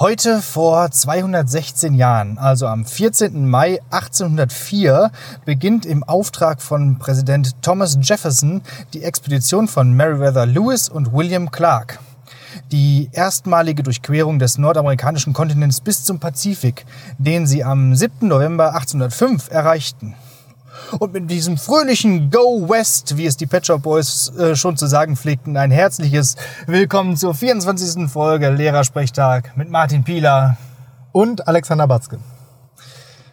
Heute vor 216 Jahren, also am 14. Mai 1804, beginnt im Auftrag von Präsident Thomas Jefferson die Expedition von Meriwether Lewis und William Clark. Die erstmalige Durchquerung des nordamerikanischen Kontinents bis zum Pazifik, den sie am 7. November 1805 erreichten. Und mit diesem fröhlichen Go West, wie es die Pet Shop Boys äh, schon zu sagen pflegten, ein herzliches Willkommen zur 24. Folge Lehrersprechtag mit Martin Pieler. Und Alexander Batzke.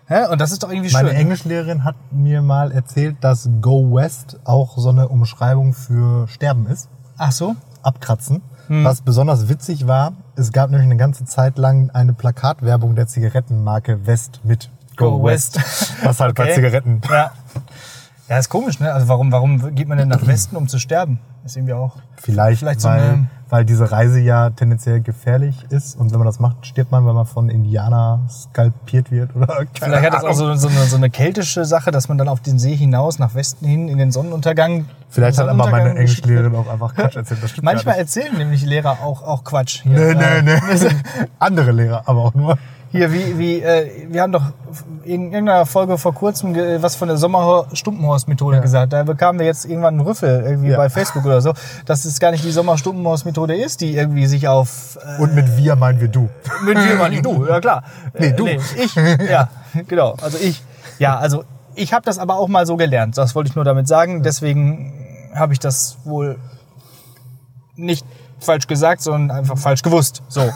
Ja, und das ist doch irgendwie Meine schön. Englischlehrerin hat mir mal erzählt, dass Go West auch so eine Umschreibung für Sterben ist. Ach so? Abkratzen. Hm. Was besonders witzig war, es gab nämlich eine ganze Zeit lang eine Plakatwerbung der Zigarettenmarke West mit Go, Go West. West. Was halt bei Okay. Zigaretten. Ja. Ja, ist komisch, ne? Also warum, warum geht man denn nach Westen, um zu sterben? Ist irgendwie auch. Vielleicht, Vielleicht so weil, eine- weil diese Reise ja tendenziell gefährlich ist und wenn man das macht, stirbt man, weil man von Indianer skalpiert wird oder keine Vielleicht hat das auch Ahnung. so, so, eine, so eine keltische Sache, dass man dann auf den See hinaus, nach Westen hin, in den Sonnenuntergang. Vielleicht hat aber meine Englischlehrerin auch einfach Quatsch erzählt. Das Manchmal erzählen nämlich Lehrer auch, auch Quatsch. Hier, Nee, äh, nee, nee. Andere Lehrer, aber auch nur. Hier, wie, wie, äh, wir haben doch in irgendeiner Folge vor kurzem was von der Sommer-Stumpenhorst-Methode Ja. gesagt. Da bekamen wir jetzt irgendwann einen Rüffel irgendwie Ja. bei Facebook oder so, dass es gar nicht die Sommer-Stumpenhorst-Methode ist, die irgendwie sich auf äh, Und mit wir meinen wir du. mit mal nicht du, ja klar. Nee, du. ich, ja, genau. Also ich, ja, also ich habe das aber auch mal so gelernt. Das wollte ich nur damit sagen. Deswegen habe ich das wohl nicht falsch gesagt, sondern einfach falsch gewusst. So.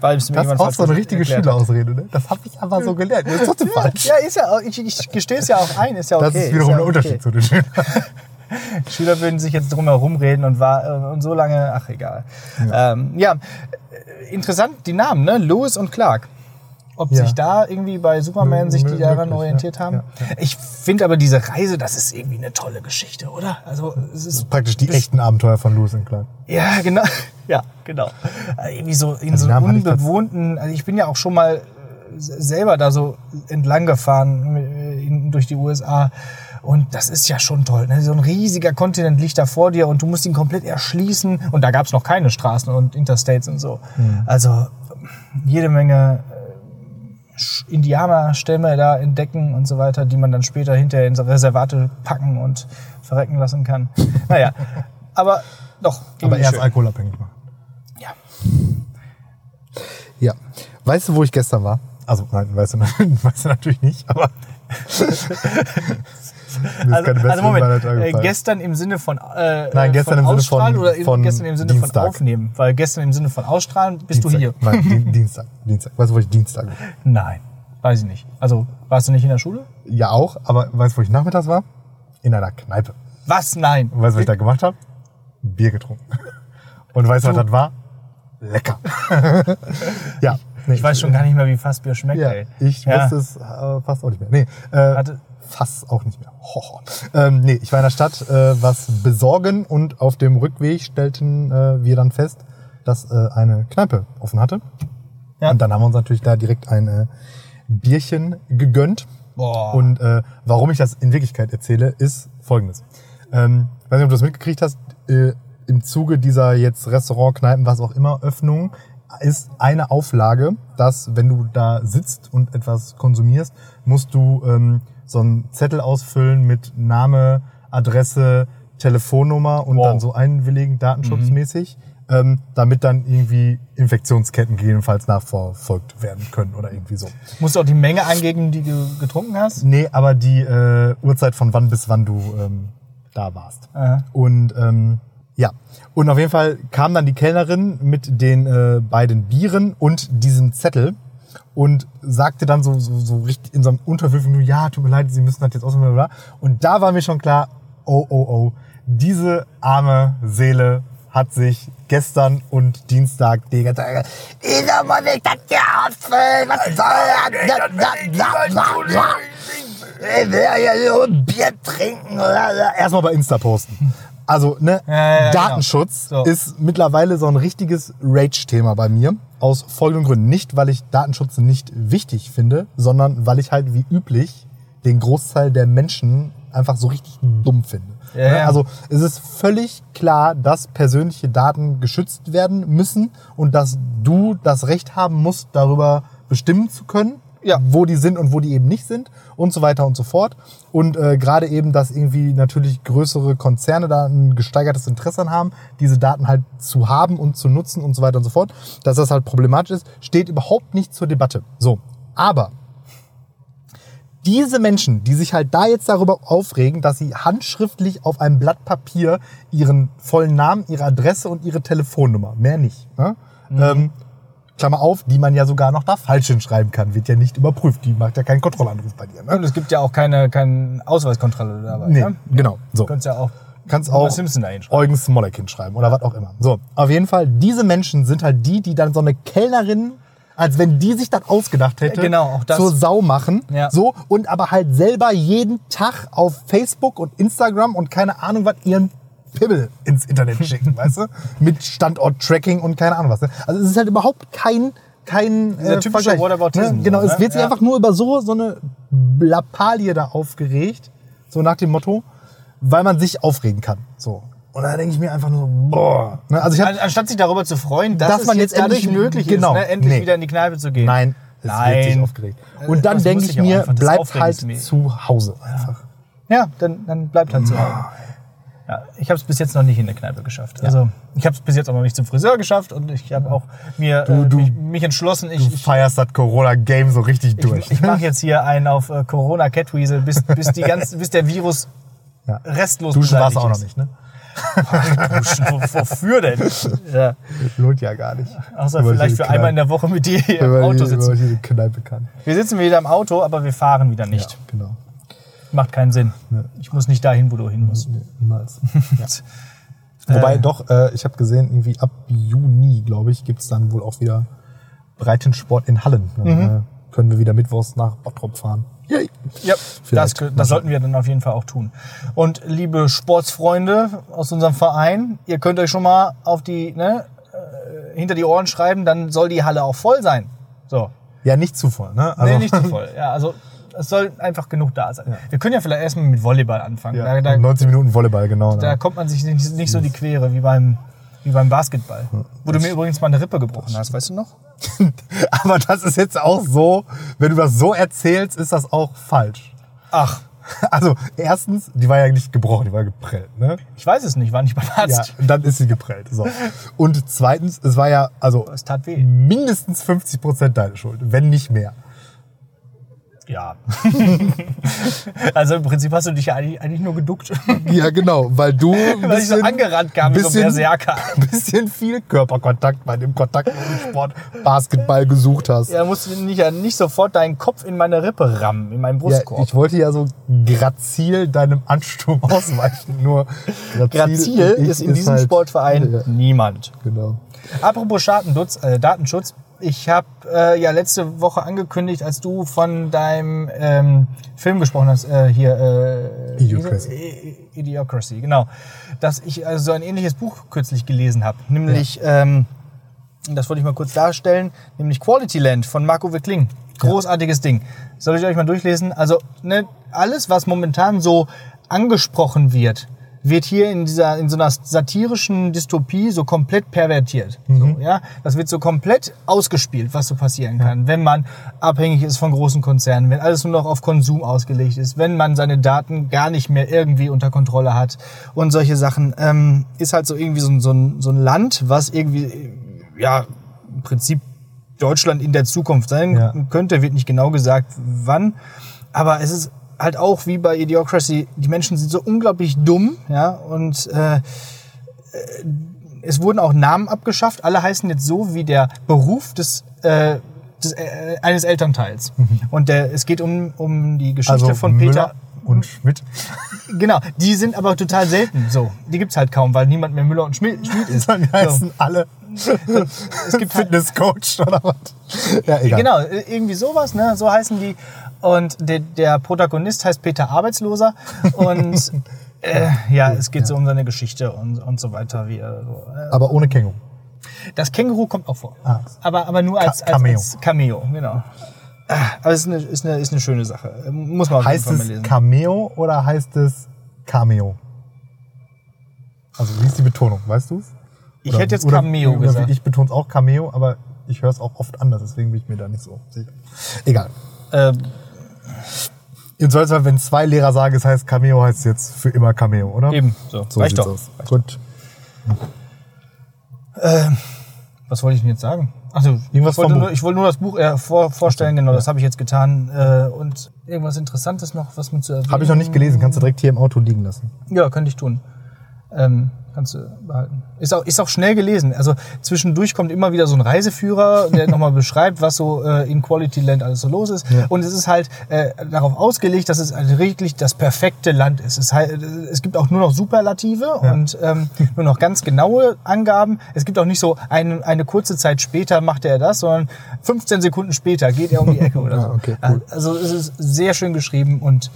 Weil es mir Das ist auch so eine richtige. Schülerausrede, ne? Das habe ich aber so gelernt. Das ist trotzdem falsch. Ja, ist ja, ich, ich gestehe es ja auch ein, ist ja okay. Das ist wiederum ja der Unterschied zu den Schülern. Schüler würden sich jetzt drum herum reden und, war, äh, und so lange, ach egal. Ja, ähm, ja interessant, die Namen, ne? Lewis und Clark. Ob Ja. sich da irgendwie bei Superman Mö- sich die daran orientiert ja. haben. Ja. Ich finde aber diese Reise, das ist irgendwie eine tolle Geschichte, oder? Also es ist Praktisch die echten Abenteuer von Lewis und Clark. Ja, genau. Ja, genau. Äh, Irgendwie so in Also so ich unbewohnten, also ich bin ja auch schon mal äh, selber da so entlang gefahren äh, durch die USA. Und das ist ja schon toll. Ne? So ein riesiger Kontinent liegt da vor dir und du musst ihn komplett erschließen. Und da gab es noch keine Straßen und Interstates und so. Also jede Menge Indianerstämme da entdecken und so weiter, die man dann später hinterher in Reservate packen und verrecken lassen kann. Naja, aber doch. Aber erst schön. alkoholabhängig machen. Ja. Ja. Weißt du, wo ich gestern war? Also, nein, weißt du, weißt du natürlich nicht, aber. Also, also Moment, äh, gestern im Sinne von äh, Nein, gestern von im Sinne Ausstrahlen von- oder von gestern im Sinne Dienstag. von Aufnehmen? Weil gestern im Sinne von Ausstrahlen bist Dienstag. du hier. Nein, Di- Dienstag. Dienstag. Weißt du, wo ich Dienstag war? Nein, weiß ich nicht. Also warst du nicht in der Schule? Ja, auch, aber weißt du, wo ich nachmittags war? In einer Kneipe. Was? Nein. Und weißt du, was ich da gemacht habe? Bier getrunken. Und weißt du, was das war? Lecker. ja. Nee, Ich weiß schon gar nicht mehr, wie Fassbier schmeckt. Ja, ey. ich Ja. wusste es äh, fast auch nicht mehr. Nee, äh, Hatte- fast auch nicht mehr. Ähm, nee, ich war in der Stadt äh, was besorgen und auf dem Rückweg stellten äh, wir dann fest, dass äh, eine Kneipe offen hatte. Ja. Und dann haben wir uns natürlich da direkt ein äh, Bierchen gegönnt. Boah. Und äh, warum ich das in Wirklichkeit erzähle, ist folgendes. Ähm, weiß nicht, ob du das mitgekriegt hast, äh, im Zuge dieser jetzt Restaurant, Kneipen, was auch immer, Öffnung, ist eine Auflage, dass wenn du da sitzt und etwas konsumierst, musst du ähm, so einen Zettel ausfüllen mit Name, Adresse, Telefonnummer und Wow. dann so einwilligen, datenschutzmäßig, ähm, damit dann irgendwie Infektionsketten gegebenenfalls nachverfolgt werden können oder irgendwie so. Musst du auch die Menge angeben, die du getrunken hast? Nee, aber die äh, Uhrzeit von wann bis wann du ähm, da warst. Aha. Und ähm, ja, und auf jeden Fall kam dann die Kellnerin mit den äh, beiden Bieren und diesem Zettel und sagte dann so, so, so richtig in so einem unterwürfigen, ja, tut mir leid, Sie müssen das jetzt ausmachen, bla, bla. Und da war mir schon klar, oh, oh, oh, diese arme Seele hat sich gestern und Dienstag die ganze Zeit, Wieso muss ich das hier ausfüllen? Was soll das? Ich will ja nur ein Bier trinken. Erstmal bei Insta posten. Also, ne, Ja, ja, Datenschutz genau. So. ist mittlerweile so ein richtiges Rage-Thema bei mir. Aus folgenden Gründen. Nicht, weil ich Datenschutz nicht wichtig finde, sondern weil ich halt wie üblich den Großteil der Menschen einfach so richtig dumm finde. Ja, Ne? ja. Also es ist völlig klar, dass persönliche Daten geschützt werden müssen und dass du das Recht haben musst, darüber bestimmen zu können, Ja. wo die sind und wo die eben nicht sind und so weiter und so fort. Und äh, gerade eben, dass irgendwie natürlich größere Konzerne da ein gesteigertes Interesse an haben, diese Daten halt zu haben und zu nutzen und so weiter und so fort, dass das halt problematisch ist, steht überhaupt nicht zur Debatte. So, aber diese Menschen, die sich halt da jetzt darüber aufregen, dass sie handschriftlich auf einem Blatt Papier ihren vollen Namen, ihre Adresse und ihre Telefonnummer, mehr nicht, ne? ähm, Klammer auf, die man ja sogar noch da falsch hinschreiben kann, wird ja nicht überprüft. Die macht ja keinen Kontrollanruf bei dir. Ne? Und es gibt ja auch keine, keine Ausweiskontrolle dabei. Nee, ne? genau. So. Du kannst ja auch Kannst auch Simpson. Eugen Smollett hinschreiben oder was auch immer. So, auf jeden Fall, diese Menschen sind halt die, die dann so eine Kellnerin, als wenn die sich das ausgedacht hätte, Ja, genau, auch das. zur Sau machen. Ja. So, und aber halt selber jeden Tag auf Facebook und Instagram und keine Ahnung was ihren Pimmel ins Internet schicken, weißt du? Mit Standort-Tracking und keine Ahnung was. Ne? Also es ist halt überhaupt kein kein äh, typische Vergleich. Whataboutism, Ne? Genau, so, es ne? wird sich Ja. einfach nur über so so eine Lappalie da aufgeregt, so nach dem Motto, weil man sich aufregen kann. So. Und da denke ich mir einfach nur, boah. Ne? Also ich hab, An- Anstatt sich darüber zu freuen, dass, Dass es man jetzt jetzt endlich- möglich genau, ist, ne, endlich nee. wieder in die Kneipe zu gehen. Nein, es wird Nein. sich aufgeregt. Äh, Und dann denke ich mir, bleibt halt zu Hause einfach. Ja, dann, dann bleibt halt zu Hause. Ja, ich habe es bis jetzt noch nicht in der Kneipe geschafft. Also ich habe es bis jetzt auch noch nicht zum Friseur geschafft und ich habe auch mir äh, du- mich, mich entschlossen, ich, Du feierst das Corona-Game so richtig durch. ich, ich mache jetzt hier einen auf äh, Corona Catweasel, bis, bis, die ganze, bis der Virus Ja. restlos Duschen warst du auch noch nicht, ne? Duschen, wo- wofür denn? Ja. Lohnt ja gar nicht. Außer vielleicht für einmal in Kneipe- der Woche mit dir hier im Auto man sitzen. die Kneipe kann. Wir sitzen wieder im Auto, aber wir fahren wieder nicht. Ja, genau. Macht keinen Sinn. Ich muss nicht dahin, wo du hin musst. Nee, niemals. Wobei doch, äh, ich habe gesehen, irgendwie ab Juni, glaube ich, gibt's dann wohl auch wieder Breitensport in Hallen. Dann Mhm. äh, können wir wieder mittwochs nach Bottrop fahren. Yay. Ja, das, das sollten wir dann auf jeden Fall auch tun. Und liebe Sportsfreunde aus unserem Verein, ihr könnt euch schon mal auf die, ne, äh, hinter die Ohren schreiben, dann soll die Halle auch voll sein. So. Ja, nicht zu voll, ne? nee, nicht zu voll. Ja, also es soll einfach genug da sein. Wir können ja vielleicht erstmal mit Volleyball anfangen. Ja, Da, da, 90 Minuten Volleyball, genau. da ne? kommt man sich nicht, nicht so die Quere wie beim, wie beim Basketball. Wo du mir übrigens mal eine Rippe gebrochen hast, weißt du noch? Aber das ist jetzt auch so, wenn du das so erzählst, ist das auch falsch. Ach, Also, erstens, die war ja nicht gebrochen, die war geprellt, ne? ich weiß es nicht, war nicht beim Ja, Arzt. dann ist sie geprellt. So. Und zweitens, es war ja, also, Es tat weh. mindestens 50 Prozent deine Schuld, wenn nicht mehr. Ja. also im Prinzip hast du dich ja eigentlich, nur geduckt. Ja, genau, weil du ein Weil ich so angerannt kam wie so ein Berserker. ein bisschen viel Körperkontakt bei dem Kontaktsport Basketball gesucht hast. Ja, musst du nicht, nicht sofort deinen Kopf in meine Rippe rammen, in meinen Ja, Brustkorb. ich wollte ja so grazil deinem Ansturm ausweichen, nur Grazil ich ist in diesem halt- Sportverein Ja, niemand. genau. Apropos Datenschutz, äh, Datenschutz. Ich habe äh, ja letzte Woche angekündigt, als du von deinem ähm, Film gesprochen hast, äh, hier äh, Idiocracy. Idiocracy, genau, dass ich also so ein ähnliches Buch kürzlich gelesen habe, nämlich, ähm, das wollte ich mal kurz darstellen, nämlich Quality Land von Marco Wickling. Großartiges Ding. Soll ich euch mal durchlesen? Also ne, alles, was momentan so angesprochen wird, wird hier in dieser in so einer satirischen Dystopie so komplett pervertiert. So, ja, das wird so komplett ausgespielt, was so passieren kann, wenn man abhängig ist von großen Konzernen, wenn alles nur noch auf Konsum ausgelegt ist, wenn man seine Daten gar nicht mehr irgendwie unter Kontrolle hat und solche Sachen. Ähm, ist halt so irgendwie so, ein- so, ein, so ein Land, was irgendwie ja im Prinzip Deutschland in der Zukunft sein Ja. könnte, wird nicht genau gesagt, wann. Aber es ist halt auch wie bei Idiocracy, die Menschen sind so unglaublich dumm, ja, und äh, äh, es wurden auch Namen abgeschafft. Alle heißen jetzt so wie der Beruf des, äh, des äh, eines Elternteils. Und der, es geht um, um die Geschichte Also von Müller Peter. und Schmidt. Genau, die sind aber total selten. So, die gibt's halt kaum, weil niemand mehr Müller und Schmidt, Schmidt ist. Dann So. heißen alle Es gibt halt, Fitnesscoach oder was. Ja, egal. Genau, irgendwie sowas, ne? So heißen die. Und der, der Protagonist heißt Peter Arbeitsloser. Und äh, ja, es geht so um seine Geschichte und, und so weiter. Wie er so, äh. Aber ohne Känguru. Das Känguru kommt auch vor. Ah. Aber, aber nur als, als, Cameo. als Cameo. Genau. Ah, Aber es ist eine, ist, eine, ist eine schöne Sache. Muss man auf Heißt jeden Fall mal es lesen. Cameo oder heißt es Cameo? Also wie ist die Betonung, weißt du's? Ich Oder- hätte jetzt Cameo oder gesagt. Ich betone auch Cameo, aber ich höre es auch oft anders, deswegen bin ich mir da nicht so sicher. Egal. Ähm, Im Zweifelsfall, wenn zwei Lehrer sagen, es heißt Cameo, heißt es jetzt für immer Cameo, oder? eben, so. So Reicht doch. aus. Gut. Was wollte ich denn jetzt sagen? Also, Irgendwas ich, wollte nur, ich wollte nur das Buch äh, vor, vorstellen, genau, das habe ich jetzt getan. Äh, und irgendwas Interessantes noch, was mir zu erwähnen. Habe ich noch nicht gelesen, kannst du direkt hier im Auto liegen lassen. Ja, könnte ich tun. Ähm, kannst du behalten. Ist auch, ist auch schnell gelesen. Also zwischendurch kommt immer wieder so ein Reiseführer, der nochmal beschreibt, was so äh, in Quality Land alles so los ist. Ja. Und es ist halt äh, darauf ausgelegt, dass es halt wirklich das perfekte Land ist. Es, halt, es gibt auch nur noch Superlative Ja. und ähm, nur noch ganz genaue Angaben. Es gibt auch nicht so eine, eine kurze Zeit später macht er das, sondern 15 Sekunden später geht er um die Ecke oder Ja, so. okay, cool. Also es ist sehr schön geschrieben und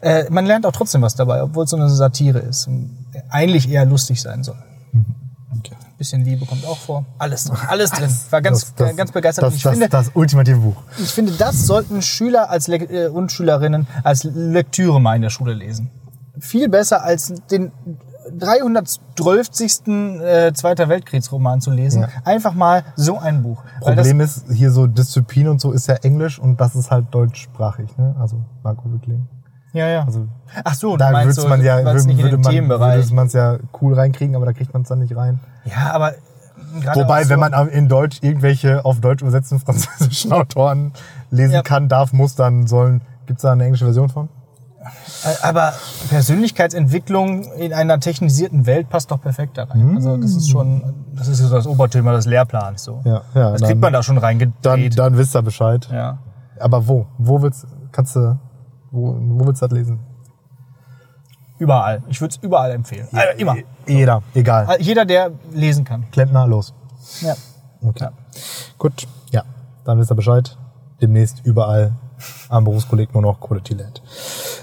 äh, man lernt auch trotzdem was dabei, obwohl es so eine Satire ist und eigentlich eher lustig sein soll. Okay. Bisschen Liebe kommt auch vor. Alles drin. Alles drin. War ganz, Das- das- ganz begeistert. Das, ich, das, finde, das ultimative Buch. ich finde, das sollten Schüler als Le äh, und Schülerinnen als Lektüre mal in der Schule lesen. Viel besser als den 312. Äh, Zweiter Weltkriegsroman zu lesen. Ja. Einfach mal so ein Buch. Problem ist, hier so Disziplin und so ist ja Englisch und das ist halt deutschsprachig, ne? Also Marco Wittling. Ja, ja. Also Ach so, da meinst würde so, man ja, es würde, würde man Themenbereich. man es ja cool reinkriegen, aber da kriegt man es dann nicht rein. Ja, aber gerade Wobei, so- wenn man in Deutsch irgendwelche auf Deutsch übersetzten französischen Autoren lesen Ja. kann, darf, muss, dann sollen. Gibt's da eine englische Version von? Äh, Aber Persönlichkeitsentwicklung in einer technisierten Welt passt doch perfekt da rein. Also das ist schon, das ist so das Oberthema des Lehrplans. So. Ja, ja. das dann, kriegt man da schon dann, reingedreht. dann wisst ihr Bescheid. ja. Aber wo? Wo willst kannst du, wo, wo willst du das lesen? Überall. Ich würde es überall empfehlen. Also immer. Jeder, egal. Also Jeder, der lesen kann. Klempner, los. Ja. Okay. Ja. Gut, ja. Dann wisst ihr Bescheid. Demnächst überall am Berufskolleg nur noch Quality Land.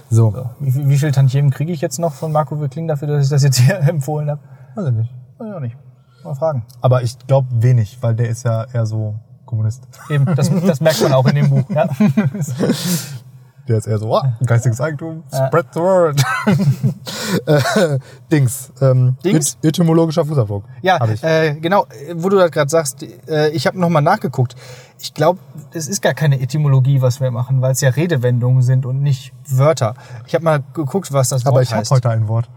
So. Wie, viel- wie viel Tantiemen kriege ich jetzt noch von Marco Wickling dafür, dass ich das jetzt hier empfohlen habe? Weiß ich nicht. Weiß ich auch nicht. Mal fragen. Aber ich glaube wenig, weil der ist ja eher so Kommunist. Eben, das, das merkt man auch in dem Buch. Ja. Der ist eher so, oh, geistiges Eigentum, Ja. spread the word. äh, Dings. Ähm, Dings? Et etymologischer Fußabdruck. Ja, äh, genau, äh, wo du das gerade sagst, äh, ich habe nochmal nachgeguckt. Ich glaube, es ist gar keine Etymologie, was wir machen, weil es ja Redewendungen sind und nicht Wörter. Ich habe mal geguckt, was das Wort Aber ich habe heute ein Wort.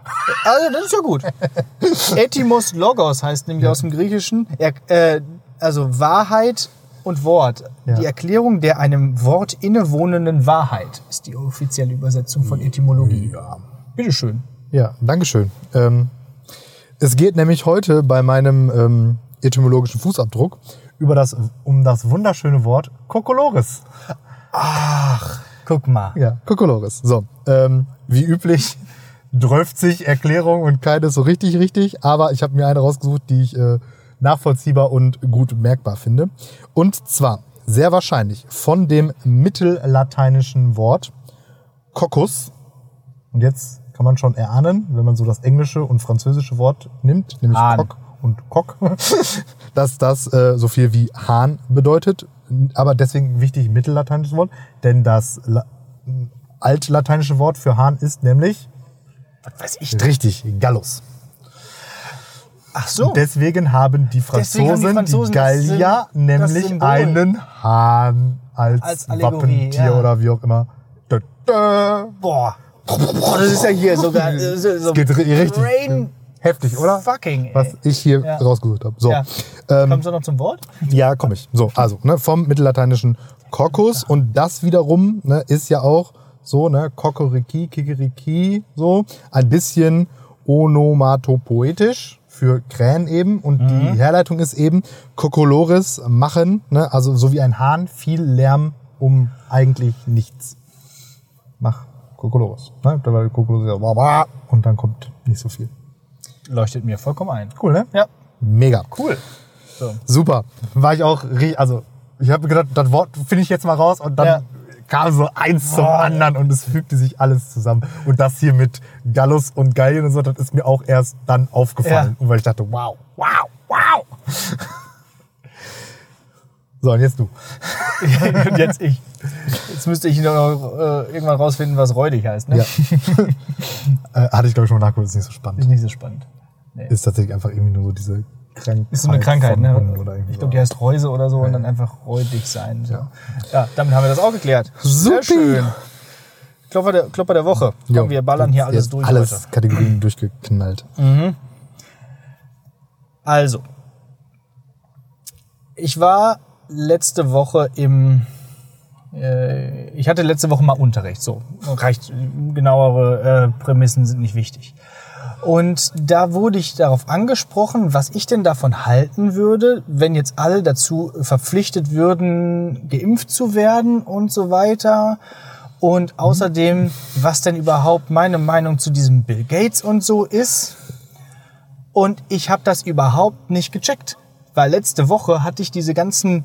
Also, das ist ja gut. Etymos Logos heißt nämlich aus dem Griechischen, er, äh, also Wahrheit und Wort. Ja. Die Erklärung der einem Wort innewohnenden Wahrheit ist die offizielle Übersetzung von Etymologie. Ja. Bitteschön. Ja, Dankeschön. Ähm, es geht nämlich heute bei meinem ähm, etymologischen Fußabdruck über das, um das wunderschöne Wort Kokolores. Guck mal. Ja, Kokolores. So, ähm, wie üblich 12 Erklärung und keine so richtig richtig, aber ich habe mir eine rausgesucht, die ich äh, nachvollziehbar und gut merkbar finde. Und zwar sehr wahrscheinlich von dem mittellateinischen Wort Coccus. Und jetzt kann man schon erahnen, wenn man so das englische und französische Wort nimmt, nämlich Hahn. Cock und Cock, dass das äh, so viel wie Hahn bedeutet. Aber deswegen wichtig mittellateinisches Wort, denn das La altlateinische Wort für Hahn ist nämlich Was weiß ich. richtig Gallus. Ach so. Deswegen haben die haben die Franzosen, Franzosen die Gallier, nämlich einen Hahn als, Als Wappentier ja. oder wie auch immer. Da, da. Boah. Boah, das ist ja hier sogar so, so Geht ri- richtig Brain heftig, oder? fucking, ey. Was ich hier Ja. rausgesucht habe. So. Ja. Ähm, Kommst du noch zum Wort? Ja, komme ich. So, also ne, vom mittellateinischen Coccus und das wiederum ne, ist ja auch so, ne, Kokoriki, Kikeriki, so ein bisschen onomatopoetisch für Krähen eben und die Herleitung ist eben Kokolores machen, ne, also so wie ein Hahn, viel Lärm um eigentlich nichts. Mach Kokolores. Ne? Da war Kokolores und dann kommt nicht so viel. Leuchtet mir vollkommen ein. Cool, ne? Ja, Mega. cool. So. Super. War ich auch, also ich habe gedacht, das Wort finde ich jetzt mal raus und dann Ja. Kam so eins zum anderen und es fügte sich alles zusammen. Und das hier mit Gallus und Gallien und so, das ist mir auch erst dann aufgefallen. Ja. Und weil ich dachte, wow, wow, wow. so, und jetzt du. Und jetzt ich. Jetzt müsste ich noch äh, irgendwann rausfinden, was räudig heißt. Ne? Ja. äh, hatte ich glaube ich schon mal nachgeholt, ist nicht so spannend. Ist nicht so spannend. Nee. Ist tatsächlich einfach irgendwie nur so diese Krankheit. Ist so eine Krankheit, ne? Ich glaube, die heißt Reuse oder so und dann einfach räudig sein. So. Ja. damit haben wir das auch geklärt. Sehr Supi. schön. Klopper der, Klopper der Woche. Komm, Jo, wir ballern hier alles durch Alles heute. Kategorien durchgeknallt. Also, ich war letzte Woche im. Äh, ich hatte letzte Woche mal Unterricht. So, reicht. Genauere äh, Prämissen sind nicht wichtig. Und da wurde ich darauf angesprochen, was ich denn davon halten würde, wenn jetzt alle dazu verpflichtet würden, geimpft zu werden und so weiter. Und außerdem, was denn überhaupt meine Meinung zu diesem Bill Gates und so ist. Und ich habe das überhaupt nicht gecheckt. Weil letzte Woche hatte ich diese ganzen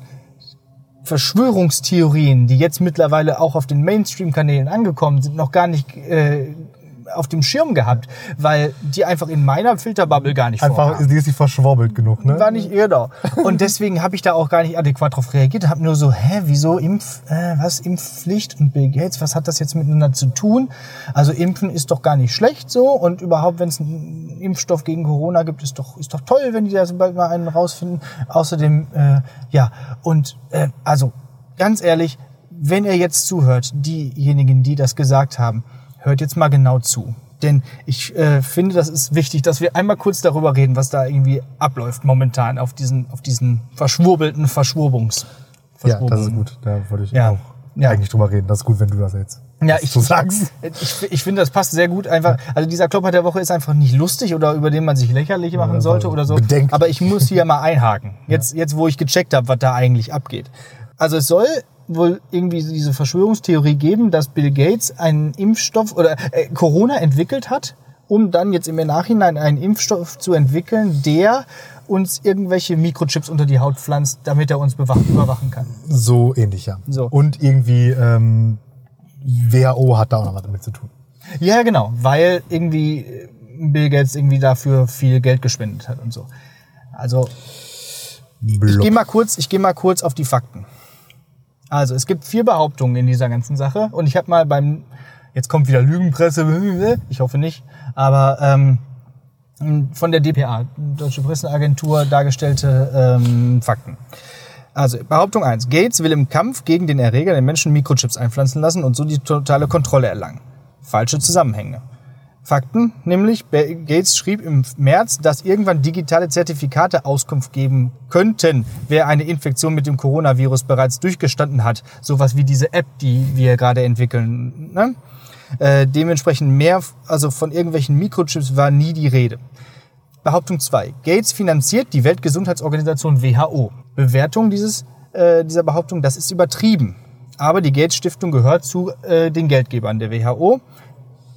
Verschwörungstheorien, die jetzt mittlerweile auch auf den Mainstream-Kanälen angekommen sind, noch gar nicht äh, auf dem Schirm gehabt, weil die einfach in meiner Filterbubble gar nicht Einfach, vorkamen. die ist nicht verschworbelt genug, ne? War nicht ihr da. Und deswegen habe ich da auch gar nicht adäquat drauf reagiert. Habe nur so, hä, wieso Impf, äh, was Impfpflicht und Bill Gates, was hat das jetzt miteinander zu tun? Also Impfen ist doch gar nicht schlecht so und überhaupt, wenn es einen Impfstoff gegen Corona gibt, ist doch ist doch toll, wenn die da so bald mal einen rausfinden. Außerdem, äh, ja und äh, also ganz ehrlich, wenn ihr jetzt zuhört, diejenigen, die das gesagt haben, hört jetzt mal genau zu. Denn ich äh, finde, das ist wichtig, dass wir einmal kurz darüber reden, was da irgendwie abläuft momentan auf diesen, auf diesen verschwurbelten Verschwurbungs. Ja, das ist gut. Da wollte ich Ja. auch Ja. eigentlich drüber reden. Das ist gut, wenn du das jetzt Ja, ich, du sagst. ich, ich finde, das passt sehr gut einfach. Also dieser Klopper der Woche ist einfach nicht lustig oder über den man sich lächerlich machen das sollte oder so. bedenklich. Aber ich muss hier mal einhaken. Jetzt, jetzt wo ich gecheckt habe, was da eigentlich abgeht. Also es soll wohl irgendwie diese Verschwörungstheorie geben, dass Bill Gates einen Impfstoff oder äh, Corona entwickelt hat, um dann jetzt im Nachhinein einen Impfstoff zu entwickeln, der uns irgendwelche Mikrochips unter die Haut pflanzt, damit er uns überwachen kann. So ähnlich, ja. So. Und irgendwie ähm, WHO hat da auch noch was damit zu tun. Ja, genau, weil irgendwie äh, Bill Gates irgendwie dafür viel Geld gespendet hat und so. Also ich Blub. gehe mal kurz, ich gehe mal kurz auf die Fakten. Also es gibt vier Behauptungen in dieser ganzen Sache und ich habe mal beim jetzt kommt wieder Lügenpresse, ich hoffe nicht, aber ähm, von der DPA, Deutsche Presseagentur, dargestellte ähm, Fakten. Also Behauptung 1. Gates will im Kampf gegen den Erreger den Menschen Mikrochips einpflanzen lassen und so die totale Kontrolle erlangen. Falsche Zusammenhänge. Fakten, nämlich Gates schrieb im März, dass irgendwann digitale Zertifikate Auskunft geben könnten, wer eine Infektion mit dem Coronavirus bereits durchgestanden hat. Sowas wie diese App, die wir gerade entwickeln. Ne? Äh, dementsprechend mehr, also von irgendwelchen Mikrochips war nie die Rede. Behauptung 2. Gates finanziert die Weltgesundheitsorganisation WHO. Bewertung dieses, äh, dieser Behauptung, das ist übertrieben. Aber die Gates Stiftung gehört zu äh, den Geldgebern der WHO,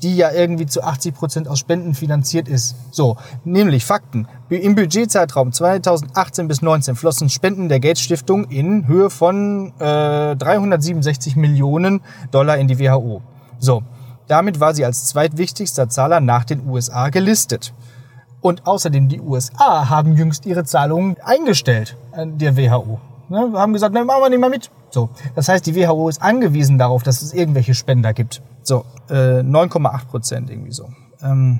die ja irgendwie zu 80 Prozent aus Spenden finanziert ist. So, nämlich Fakten. Im Budgetzeitraum 2018 bis 19 flossen Spenden der Gates Stiftung in Höhe von äh, 367 Millionen Dollar in die WHO. So, damit war sie als zweitwichtigster Zahler nach den USA gelistet. Und außerdem die USA haben jüngst ihre Zahlungen eingestellt an der WHO. Ne, haben gesagt, ne, machen wir nicht mehr mit. So, das heißt, die WHO ist angewiesen darauf, dass es irgendwelche Spender gibt. So, äh, 9,8 Prozent irgendwie so. Ähm,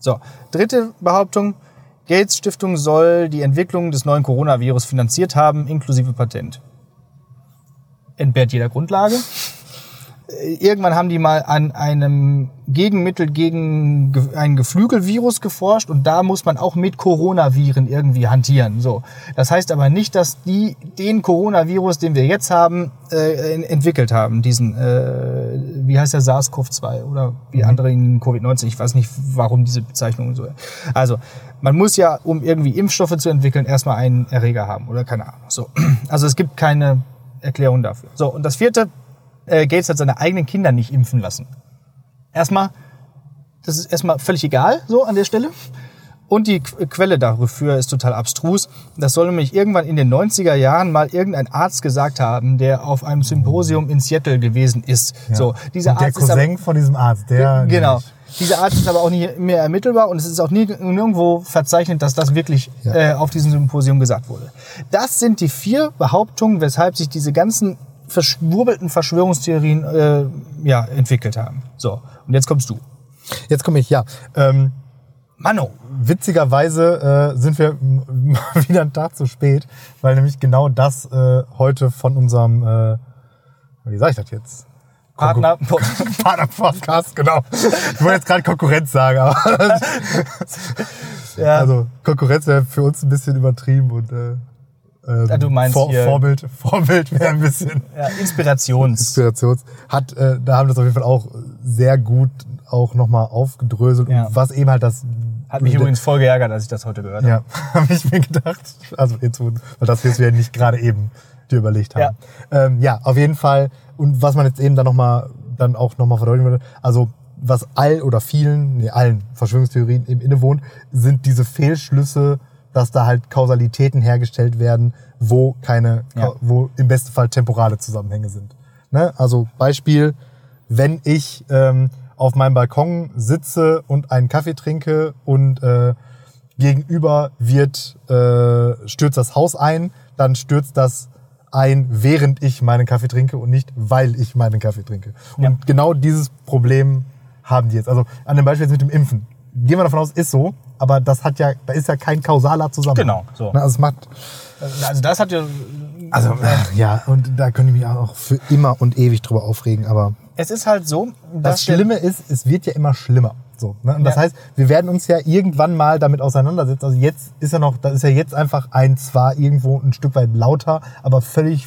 so, dritte Behauptung. Gates Stiftung soll die Entwicklung des neuen Coronavirus finanziert haben, inklusive Patent. Entbehrt jeder Grundlage. Irgendwann haben die mal an einem Gegenmittel gegen ge- ein Geflügelvirus geforscht und da muss man auch mit Coronaviren irgendwie hantieren. So, das heißt aber nicht, dass die den Coronavirus, den wir jetzt haben, äh, en- entwickelt haben. Diesen, äh, wie heißt der SARS-CoV-2 oder wie andere in Covid-19. Ich weiß nicht, warum diese Bezeichnung so. Also man muss ja, um irgendwie Impfstoffe zu entwickeln, erstmal einen Erreger haben oder keine Ahnung. So, also es gibt keine Erklärung dafür. So und das vierte äh, Gates hat seine eigenen Kinder nicht impfen lassen. Erstmal, das ist erstmal völlig egal, so an der Stelle. Und die Qu- Quelle dafür ist total abstrus. Das soll nämlich irgendwann in den 90er Jahren mal irgendein Arzt gesagt haben, der auf einem Symposium in Seattle gewesen ist. So, dieser der Arzt ist aber, Cousin von diesem Arzt, der. Genau. nämlich- Dieser Arzt ist aber auch nicht mehr ermittelbar und es ist auch nie, nirgendwo verzeichnet, dass das wirklich Ja. äh, auf diesem Symposium gesagt wurde. Das sind die vier Behauptungen, weshalb sich diese ganzen verschwurbelten Verschwörungstheorien äh, ja, entwickelt haben. So, und jetzt kommst du. Jetzt komme ich, ja. Ähm, Manno. Witzigerweise äh, sind wir wieder einen Tag zu spät, weil nämlich genau das äh, heute von unserem, äh, wie sage ich das jetzt? Partner. Partner Podcast, genau. Ich wollte jetzt gerade Konkurrenz sagen, aber ja. also Konkurrenz wäre für uns ein bisschen übertrieben und äh, ähm, Ja, du meinst Vor Vorbild, Vorbild wäre ein bisschen ja, Inspirations. Inspirations. Hat, äh, da haben wir das auf jeden Fall auch sehr gut auch nochmal aufgedröselt Ja. und was eben halt das Hat mich übrigens voll geärgert, als ich das heute gehört habe. Ja, habe ich mir gedacht. Also jetzt, wo- weil das wir nicht gerade eben dir überlegt haben. Ja. Ähm, ja, auf jeden Fall. Und was man jetzt eben dann nochmal, dann auch nochmal verdeutlichen würde, also was all oder vielen, nee, allen Verschwörungstheorien eben innewohnt, sind diese Fehlschlüsse, dass da halt Kausalitäten hergestellt werden, wo keine, Ja. wo im besten Fall temporale Zusammenhänge sind. Ne? Also Beispiel, wenn ich ähm, auf meinem Balkon sitze und einen Kaffee trinke und äh, gegenüber wird, äh, stürzt das Haus ein, dann stürzt das ein, während ich meinen Kaffee trinke und nicht, weil ich meinen Kaffee trinke. Und Ja. genau dieses Problem haben die jetzt. Also an dem Beispiel jetzt mit dem Impfen. Gehen wir davon aus, ist so, aber das hat ja, da ist ja kein kausaler Zusammenhang. Genau, so. Also es macht, Also das hat ja. also ja, und da könnte ich mich auch für immer und ewig drüber aufregen, aber Es ist halt so, das dass der- Schlimme ist, es wird ja immer schlimmer. So, ne? Und das Ja. heißt, wir werden uns ja irgendwann mal damit auseinandersetzen. Also jetzt ist ja noch, da ist ja jetzt einfach ein zwar irgendwo ein Stück weit lauter, aber völlig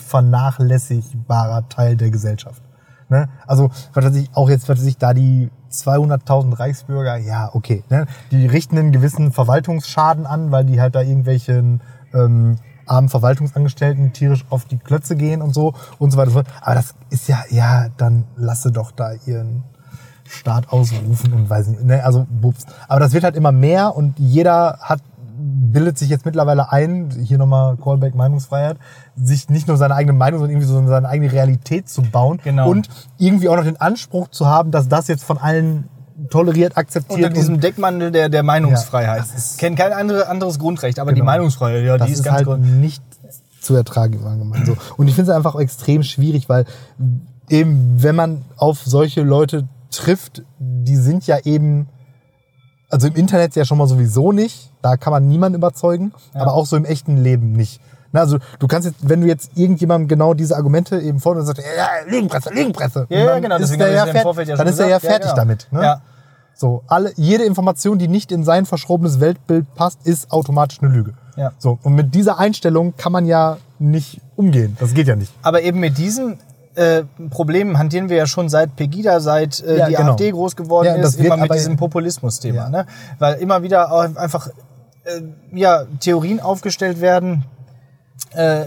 vernachlässigbarer Teil der Gesellschaft. Ne? Also, was weiß ich, auch jetzt, was weiß ich, da die 200.000 Reichsbürger, ja, okay. Ne? Die richten einen gewissen Verwaltungsschaden an, weil die halt da irgendwelchen ähm, armen Verwaltungsangestellten tierisch auf die Klötze gehen und so und so weiter. Aber das ist ja, ja, dann lasse doch da ihren Staat ausrufen und weiß nicht, ne, also bups. Aber das wird halt immer mehr und jeder hat bildet sich jetzt mittlerweile ein, hier nochmal Callback Meinungsfreiheit, sich nicht nur seine eigene Meinung, sondern irgendwie so seine eigene Realität zu bauen Genau. und irgendwie auch noch den Anspruch zu haben, dass das jetzt von allen toleriert, akzeptiert unter diesem Deckmantel der, der Meinungsfreiheit. Ja, das ist- Kennt kein andere, anderes Grundrecht, aber die Genau. Meinungsfreiheit, ja, das die ist, ist ganz halt grund- nicht zu ertragen im Allgemeinen. So. Und ich finde es einfach extrem schwierig, weil eben, wenn man auf solche Leute trifft, die sind ja eben, also im Internet ja schon mal sowieso nicht, da kann man niemanden überzeugen, aber auch so im echten Leben nicht. Na, also du kannst jetzt, wenn du jetzt irgendjemandem genau diese Argumente eben vor und sagst, ja, Lügenpresse, Lügenpresse. Ja, und ja, dann genau, ist der ja fertig, Vorfeld ja dann ist er ja gesagt. Ja, fertig genau. damit. Ne? Ja. So, alle, jede Information, die nicht in sein verschrobenes Weltbild passt, ist automatisch eine Lüge. Ja. So, und mit dieser Einstellung kann man ja nicht umgehen. Das geht ja nicht. Aber eben mit diesen äh, Problemen hantieren wir ja schon seit Pegida, seit äh, Ja, die genau. AfD groß geworden Ja, das ist, immer mit diesem Populismus-Thema. Ja. Ne? Weil immer wieder einfach äh, ja, Theorien aufgestellt werden, äh,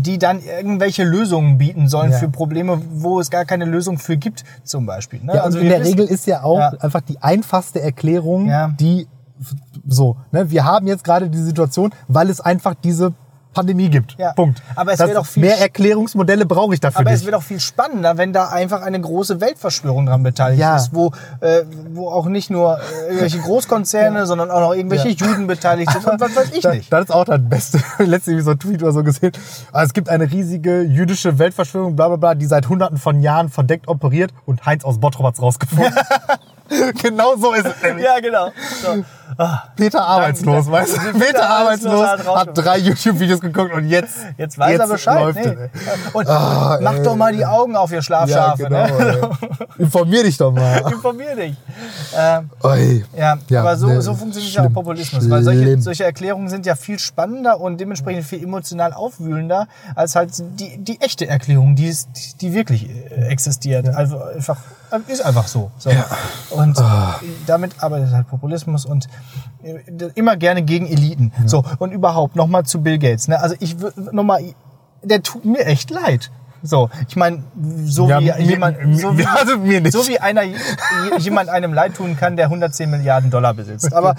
die dann irgendwelche Lösungen bieten sollen für Probleme, wo es gar keine Lösung für gibt, zum Beispiel. Ne? Ja, also in der wissen- Regel ist ja auch einfach die einfachste Erklärung, die so, ne, wir haben jetzt gerade die Situation, weil es einfach diese Pandemie gibt. Ja. Punkt. Aber es Das- wäre doch viel mehr Erklärungsmodelle brauche ich dafür Aber nicht. es wäre doch viel spannender, wenn da einfach eine große Weltverschwörung dran beteiligt Ja. ist, wo, äh, wo auch nicht nur äh, irgendwelche Großkonzerne, sondern auch noch irgendwelche Ja. Juden beteiligt sind und was weiß ich nicht. Das ist auch das Beste. Letztens so ein Tweet oder so gesehen. Also es gibt eine riesige jüdische Weltverschwörung, bla bla bla, die seit hunderten von Jahren verdeckt operiert und Heinz aus Bottrop hat's rausgefunden. genau so ist es nämlich. Ja, genau. So. Peter arbeitslos, weißt du? Peter Peter Arbeitslos hat drei YouTube-Videos geguckt und jetzt, Jetzt weiß er Bescheid. Nee. Und Ah, mach ey. doch mal die Augen auf, ihr Ja, Schlafschafe. genau. ne? Informier dich doch mal. Informier dich. Ähm. Ja, Ja, aber so, ne, so funktioniert ja auch schlimm, Populismus. Weil solche, schlimm. solche Erklärungen sind ja viel spannender und dementsprechend viel emotional aufwühlender als halt die, die echte Erklärung, die, ist, die wirklich äh, existiert. Also einfach, ist einfach so. so. Und Ah. damit arbeitet halt Populismus und äh, immer gerne gegen Eliten. So, und überhaupt nochmal zu Bill Gates. Ne? Also ich würde nochmal, der tut mir echt leid. So, ich meine, so Ja, wie mir- jemand, so wie, also mir nicht. so wie einer jemand einem leid tun kann, der 110 Milliarden Dollar besitzt. Aber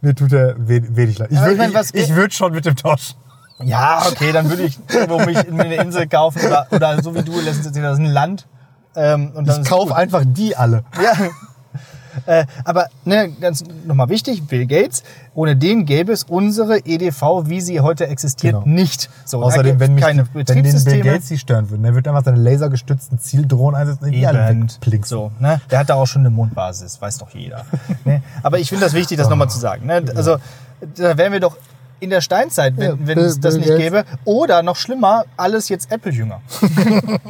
Mir tut er wenig leid. Ich Aber ich würde mein, ich, ich würd schon mit dem Tausch. ja, okay, dann würde ich irgendwo mich in eine Insel kaufen oder, oder so wie du letztens erzählt hast, ein Land. Ähm, und dann Ich gut. einfach die alle. Ja. Äh, aber ne, ganz nochmal wichtig, Bill Gates, ohne den gäbe es unsere EDV, wie sie heute existiert, Genau. nicht. So, Außerdem, wenn, mich, keine wenn den Bill. Gates die stören würden, der wird einfach seine lasergestützten Zieldrohnen einsetzen und die alle Eben. wegplinksen. So, ne? Der hat da auch schon eine Mondbasis, weiß doch jeder. ne? Aber ich finde das wichtig, das nochmal zu sagen. Ne? Also, da wären wir doch in der Steinzeit, wenn, Ja, wenn Bill- es das Bill nicht Gates. gäbe. Oder noch schlimmer, alles jetzt Apple-Jünger.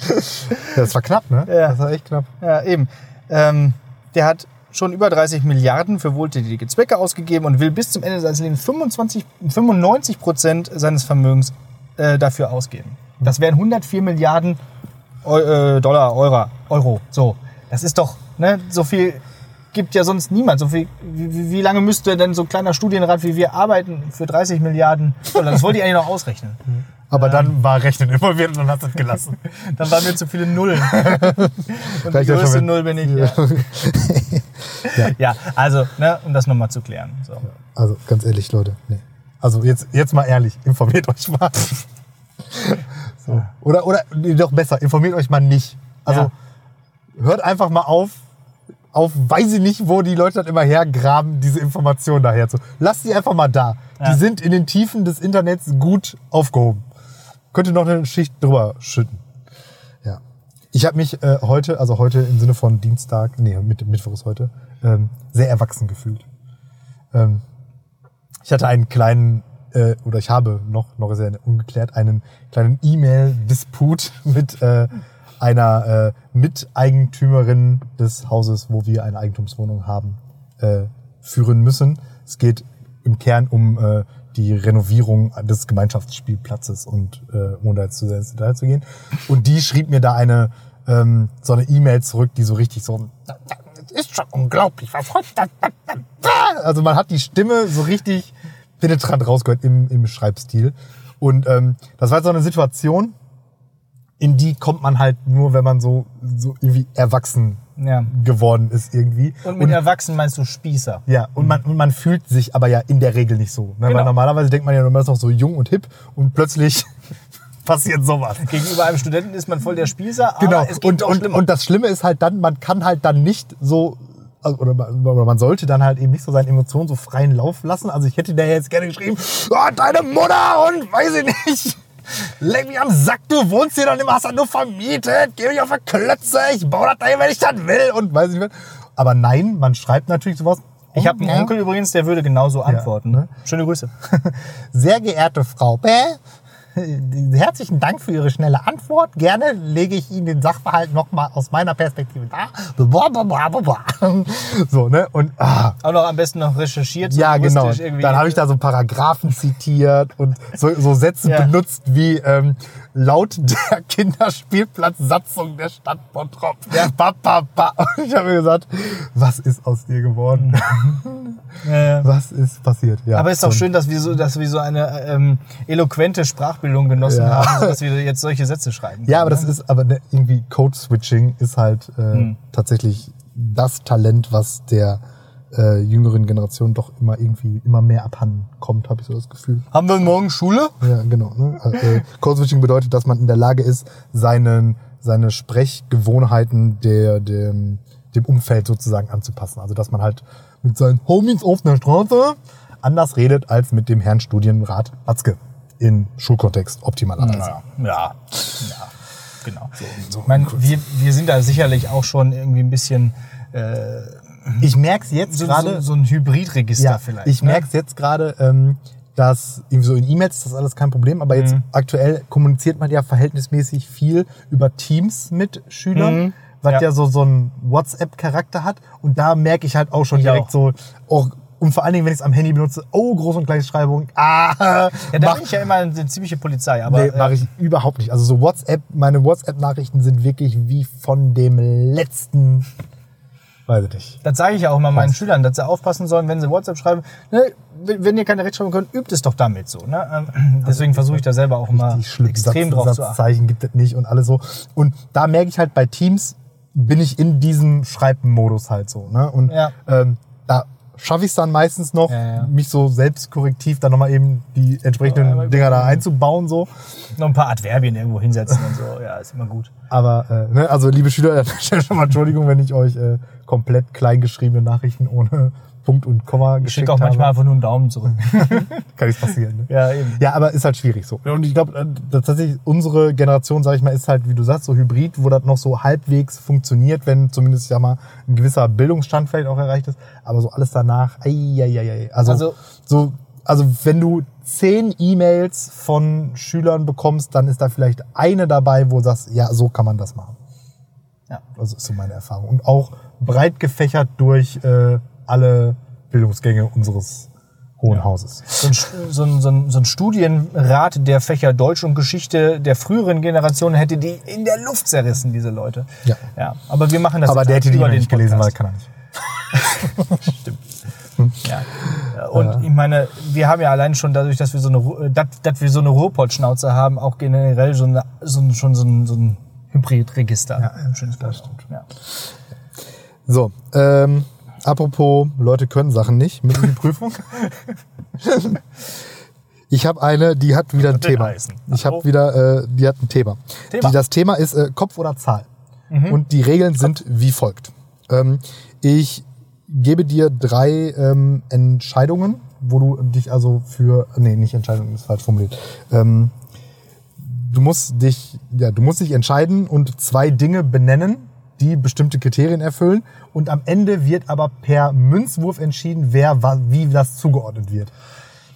Das war knapp, ne? Ja. Das war echt knapp. Ja, eben. Ähm, der hat schon über 30 Milliarden für wohltätige Zwecke ausgegeben und will bis zum Ende seines Lebens 25, 95 Prozent seines Vermögens äh, dafür ausgeben. Das wären 104 Milliarden Eu äh, Dollar, Euro, Euro. So, das ist doch, ne, so viel gibt ja sonst niemand. So viel, wie, wie- wie lange müsste denn so ein kleiner Studienrat wie wir arbeiten für 30 Milliarden Dollar? Das wollte ich eigentlich noch ausrechnen. Aber dann war Rechnen involviert und du es gelassen. Dann waren mir zu viele Nullen. Und die Vielleicht ja schon größte Null bin ich. Ja, ja also, ne, um das nochmal zu klären. So. Also ganz ehrlich, Leute. Nee. Also jetzt, jetzt mal ehrlich, informiert euch mal. So. Oder, oder nee, doch besser, informiert euch mal nicht. Also Ja. hört einfach mal auf, auf weiß ich nicht, wo die Leute dann immer hergraben, diese Informationen daher zu. Lasst sie einfach mal da. Ja. Die sind in den Tiefen des Internets gut aufgehoben. Könnte noch eine Schicht drüber schütten. Ja. Ich habe mich äh, heute, also heute im Sinne von Dienstag, nee, Mitt- Mittwoch ist heute, ähm, sehr erwachsen gefühlt. Ähm, ich hatte einen kleinen, äh, oder ich habe noch, noch er ungeklärt, einen kleinen E-Mail-Disput mit äh, einer äh, Miteigentümerin des Hauses, wo wir eine Eigentumswohnung haben, äh, führen müssen. Es geht im Kern um äh, die Renovierung des Gemeinschaftsspielplatzes und äh, ohne jetzt zu sehr ins Detail zu gehen. Und die schrieb mir da eine ähm, so eine E-Mail zurück, die so richtig so das ist schon unglaublich, was heute also man hat die Stimme so richtig penetrant rausgehört im, im Schreibstil. Und ähm, das war jetzt so eine Situation, in die kommt man halt nur, wenn man so, so irgendwie erwachsen Ja. geworden ist irgendwie. Und mit Erwachsenen meinst du Spießer. ja, und man, und man fühlt sich aber ja in der Regel nicht so. Ne? Genau. Weil normalerweise denkt man ja, man ist noch so jung und hip und plötzlich passiert sowas. Gegenüber einem Studenten ist man voll der Spießer, aber Genau. es geht Und, noch und, schlimmer. und das Schlimme ist halt dann, man kann halt dann nicht so, also, oder, man- sollte dann halt eben nicht so seine Emotionen so freien Lauf lassen. Also ich hätte der jetzt gerne geschrieben, oh, deine Mutter und weiß ich nicht. Leck mich am Sack, du wohnst hier doch nicht mehr, hast das nur vermietet, geh mich auf die Klötze, ich baue das dahin, wenn ich das will und weiß ich nicht. was. Aber nein, man schreibt natürlich sowas. ich habe einen Ja. Onkel übrigens, der würde genauso antworten. ne? Schöne Grüße. Sehr geehrte Frau Bäh, herzlichen Dank für Ihre schnelle Antwort. Gerne lege ich Ihnen den Sachverhalt nochmal aus meiner Perspektive dar. So, ne? Und ah, Auch noch am besten noch recherchiert. so ja, genau. Dann habe ich da so Paragraphen zitiert und so, so Sätze Ja. benutzt wie ähm, laut der Kinderspielplatzsatzung der Stadt Bottrop. Ja. Ba, ba, ba. Und ich habe mir gesagt, was ist aus dir geworden? Ja. Was ist passiert? Ja, Aber ist doch schön, dass wir so, dass wir so eine ähm, eloquente Sprachbildung genossen Ja. haben, dass wir jetzt solche Sätze schreiben. Ja, aber können, das ne? ist aber ne, irgendwie Code-Switching ist halt äh, Hm. tatsächlich das Talent, was der äh, jüngeren Generation doch immer irgendwie immer mehr abhanden kommt, habe ich so das Gefühl. Haben wir morgen Schule? Ja, genau. Ne? Äh, Code-Switching bedeutet, dass man in der Lage ist, seinen, seine Sprechgewohnheiten der, dem, dem Umfeld sozusagen anzupassen. Also dass man halt mit seinen Homies auf der Straße anders redet als mit dem Herrn Studienrat Batzke in Schulkontext optimalerweise. Ja, ja, ja genau. ich meine, wir, wir sind da sicherlich auch schon irgendwie ein bisschen äh, Ich merke es jetzt so, gerade. so, so ein Hybridregister ja, vielleicht. ich ne? merke es jetzt gerade, ähm, dass irgendwie so in E-Mails ist das alles kein Problem, aber jetzt Mhm. aktuell kommuniziert man ja verhältnismäßig viel über Teams mit Schülern, Mhm. was ja. Ja. so so einen WhatsApp-Charakter hat und da merke ich halt auch schon Ich direkt auch. so, auch, und vor allen Dingen, wenn ich es am Handy benutze, oh, Groß- und Kleinschreibung, ah, Ja, da mach, bin ich ja immer eine ziemliche Polizei, aber nee, äh, mache ich überhaupt nicht. Also so WhatsApp, meine WhatsApp-Nachrichten sind wirklich wie von dem letzten, weiß ich nicht. das sage ich ja auch mal meinen Schülern, dass sie aufpassen sollen, wenn sie WhatsApp schreiben. Ne, wenn ihr keine Rechtschreibung könnt, übt es doch damit so. Ne? Ähm, Deswegen versuche ich da selber auch schlimm. extrem Satz, drauf zu achten. Satzzeichen gibt es nicht und alles so. Und da merke ich halt bei Teams bin ich in diesem Schreibmodus halt so. Ne? Und Ja. ähm, da schaffe ich es dann meistens noch, Ja, ja. mich so selbstkorrektiv dann nochmal eben die entsprechenden einmal Dinger da einzubauen. so. Noch ein paar Adverbien irgendwo hinsetzen und so. Ja, ist immer gut. Aber, äh, ne, also liebe Schüler, schon mal Entschuldigung, wenn ich euch äh, komplett kleingeschriebene Nachrichten ohne Punkt und Komma Ich geschickt schicke auch manchmal habe. einfach nur einen Daumen zurück. Kann nichts passieren. Ne? ja, eben. Ja, aber ist halt schwierig so. Und ich glaube, äh, tatsächlich unsere Generation, sage ich mal, ist halt, wie du sagst, so Hybrid, wo das noch so halbwegs funktioniert, wenn zumindest ja mal ein gewisser Bildungsstand vielleicht auch erreicht ist. Aber so alles danach, ei, ei, ei, ei. Also, Also- so, also wenn du zehn E-Mails von Schülern bekommst, dann ist da vielleicht eine dabei, wo du sagst, ja, so kann man das machen. Ja. Das ist so meine Erfahrung. Und auch breit gefächert durch äh, alle Bildungsgänge unseres Hohen Hauses. So ein, so, ein, so, ein, so ein Studienrat der Fächer Deutsch und Geschichte der früheren Generation hätte die in der Luft zerrissen, diese Leute. Ja. ja aber wir machen das Aber der hätte die nicht gelesen, weil kann er nicht. Stimmt. Ja. Und ich meine, wir haben ja allein schon dadurch, dass wir so eine, dass, dass wir so eine Ruhrpott-Schnauze haben, auch generell so eine, so ein, schon so ein, so ein Hybridregister. Ja, ein schönes Wort. Ja. So, ähm, apropos, Leute können Sachen nicht mit in die Prüfung. Ich habe eine, die hat wieder ein Thema. Ich habe wieder, äh, die hat ein Thema. Thema. Die, das Thema ist äh, Kopf oder Zahl. Und die Regeln sind wie folgt. Ähm, ich gebe dir drei ähm, Entscheidungen, wo du dich also für, nee, nicht Entscheidungen, ist falsch formuliert. Ähm, du musst dich, ja, du musst dich entscheiden und zwei Dinge benennen, die bestimmte Kriterien erfüllen. Und am Ende wird aber per Münzwurf entschieden, wer wie das zugeordnet wird.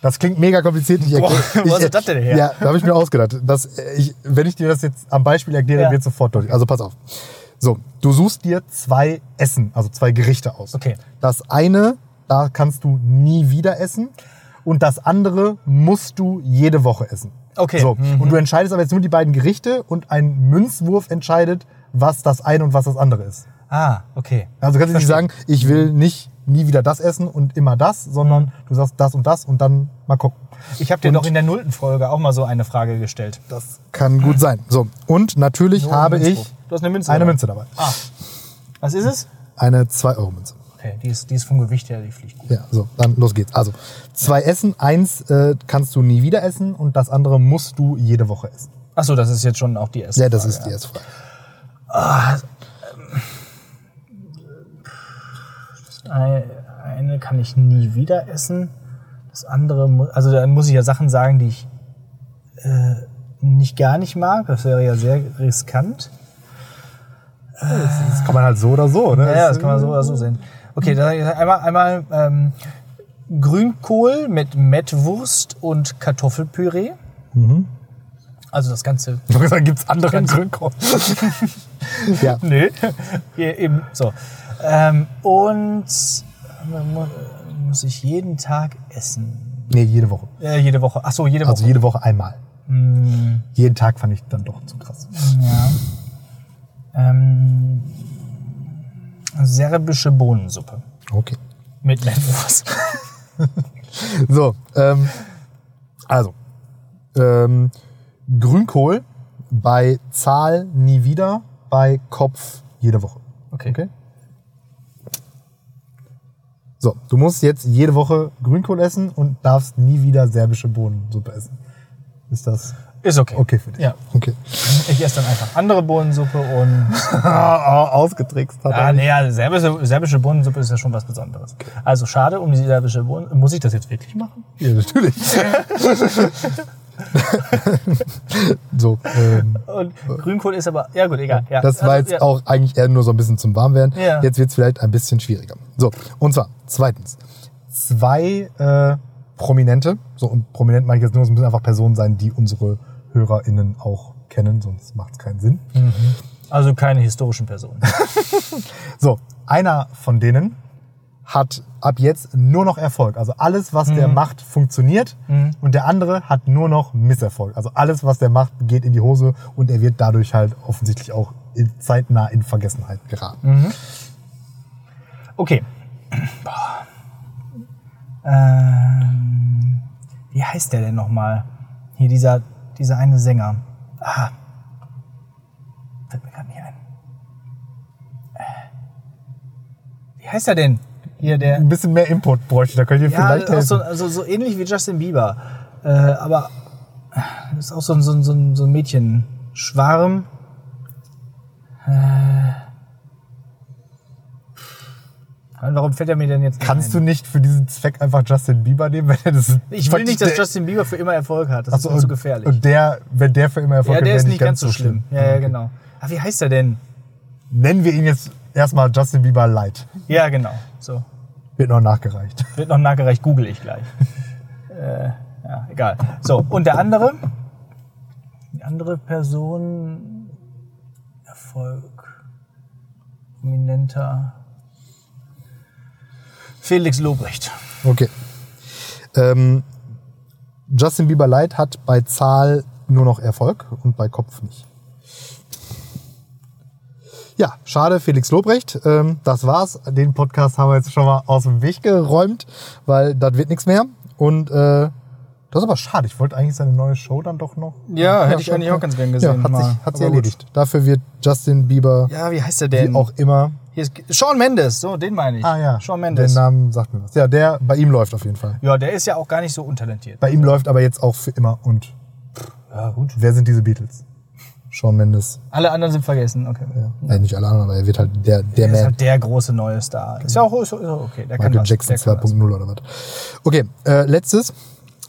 Das klingt mega kompliziert. Ich Boah, erklär- wo ich- du das denn her? Ja, da habe ich mir ausgedacht. Das, äh, ich, wenn ich dir das jetzt am Beispiel erkläre, Ja. wird sofort deutlich. Also pass auf. So, du suchst dir zwei Essen, also zwei Gerichte aus. Okay. Das eine, da kannst du nie wieder essen. Und das andere musst du jede Woche essen. Okay. So. Mhm. Und du entscheidest aber jetzt nur die beiden Gerichte und ein Münzwurf entscheidet, was das eine und was das andere ist. Ah, okay. Also kannst du nicht sagen, ich will nicht nie wieder das essen und immer das, sondern du sagst das und das und dann mal gucken. Ich habe dir doch in der nullten Folge auch mal so eine Frage gestellt. Das kann gut sein. So. Und natürlich Nur habe ich Du hast eine Münze eine dabei. Münze dabei. Ah. Was ist es? Eine 2-Euro-Münze. Okay, die ist, die ist vom Gewicht her, die fliegt gut. Ja, so, dann los geht's. Also, zwei Essen. Eins äh, kannst du nie wieder essen und das andere musst du jede Woche essen. Achso, das ist jetzt schon auch die erste Ja, das Frage, ist die erste Frage. Eine, eine kann ich nie wieder essen. Das andere, also dann muss ich ja Sachen sagen, die ich äh, nicht gar nicht mag. Das wäre ja sehr riskant. Das kann man halt so oder so, ne? Ja, das kann man so oder so sehen. Okay, dann einmal, einmal ähm, Grünkohl mit Mettwurst und Kartoffelpüree. Also das Ganze. Hab gesagt, gibt's andere Grünkohl? ja. Hier eben so. Ähm, und mu- muss ich jeden Tag essen. Nee, jede Woche. Äh, jede Woche. Ach so, jede Woche. Also jede Woche einmal. Hm, Jeden Tag fand ich dann doch zu krass. ja. Ähm, serbische Bohnensuppe Okay. mit Mettwurst. So, ähm, also, ähm, Grünkohl bei Zahl nie wieder, bei Kopf jede Woche. Okay. Okay? So, du musst jetzt jede Woche Grünkohl essen und darfst nie wieder serbische Bohnensuppe essen. Ist das Ist okay. okay für dich? Ja. Okay. Ich esse dann einfach andere Bohnensuppe und. Ausgetrickst hat Ah, er. nee, ja, serbische, serbische Bohnensuppe ist ja schon was Besonderes. Also schade um die serbische Bohnen. Muss ich das jetzt wirklich machen? Ja, natürlich. so, ähm, Und Grünkohl ist aber. Ja, gut, egal. Ja. das war Also, jetzt ja. auch eigentlich eher nur so ein bisschen zum Warmwerden. Ja. Jetzt wird es vielleicht ein bisschen schwieriger. So, und zwar, zweitens, zwei äh, Prominente, so und prominent meine ich jetzt nur, es müssen einfach Personen sein, die unsere HörerInnen auch kennen, sonst macht es keinen Sinn. Also keine historischen Personen. So, einer von denen hat ab jetzt nur noch Erfolg. Also alles, was der macht, funktioniert. Und der andere hat nur noch Misserfolg. Also alles, was der macht, geht in die Hose und er wird dadurch halt offensichtlich auch in, zeitnah in Vergessenheit geraten. Okay. Boah. Ähm, wie heißt der denn nochmal? Hier dieser, dieser eine Sänger. Ah. Fällt mir gerade nicht ein. Äh. Wie heißt er denn? Hier der. ein bisschen mehr Input bräuchte. Da könnt ihr Ja, vielleicht helfen. so, also so ähnlich wie Justin Bieber. Äh, aber das ist auch so, ein- so, ein- so, ein- so ein Mädchenschwarm. Äh, warum fällt er mir denn jetzt Kannst du ein? nicht für diesen Zweck einfach Justin Bieber nehmen? Ich will nicht, dass der- Justin Bieber für immer Erfolg hat. Das Ach so, ist mir zu und- gefährlich. Und der, wenn der für immer Erfolg ja, hat, der wäre ist nicht ganz so schlimm. Ja, ja, Okay. genau. Ah, wie heißt er denn? Nennen wir ihn jetzt erstmal Justin Bieber Light. Ja, genau. So. Wird noch nachgereicht. Wird noch nachgereicht, google ich gleich. äh, ja, egal. So, und der andere? Die andere Person, Erfolg, prominenter, Felix Lobrecht. Okay. Ähm, Justin Bieber Light hat bei Zahl nur noch Erfolg und bei Kopf nicht. Ja, schade, Felix Lobrecht. Ähm, das war's. Den Podcast haben wir jetzt schon mal aus dem Weg geräumt, weil das wird nichts mehr. Und äh, das ist aber schade. Ich wollte eigentlich seine neue Show dann doch noch. Ja, hätte ich eigentlich auch ganz gern gesehen, Ja, hat mal. sich, hat sich Aber gut. erledigt. Dafür wird Justin Bieber, Ja, wie heißt der wie denn? auch immer. Hier ist Sean Mendes, so, den meine ich. Ah ja, Sean Mendes. Den Namen sagt mir was. Ja, der bei ihm läuft auf jeden Fall. Ja, der ist ja auch gar nicht so untalentiert. Bei ihm läuft aber jetzt auch für immer. Und Ja, gut. wer sind diese Beatles? Shawn Mendes. Alle anderen sind vergessen, okay. Ja. Äh, nicht alle anderen, aber er wird halt der, der Der ist Man. halt der große neue Star. Ist ja auch ist, ist auch okay. Der kann Michael. Jackson kann was. 2.0 oder was. Okay, äh, letztes.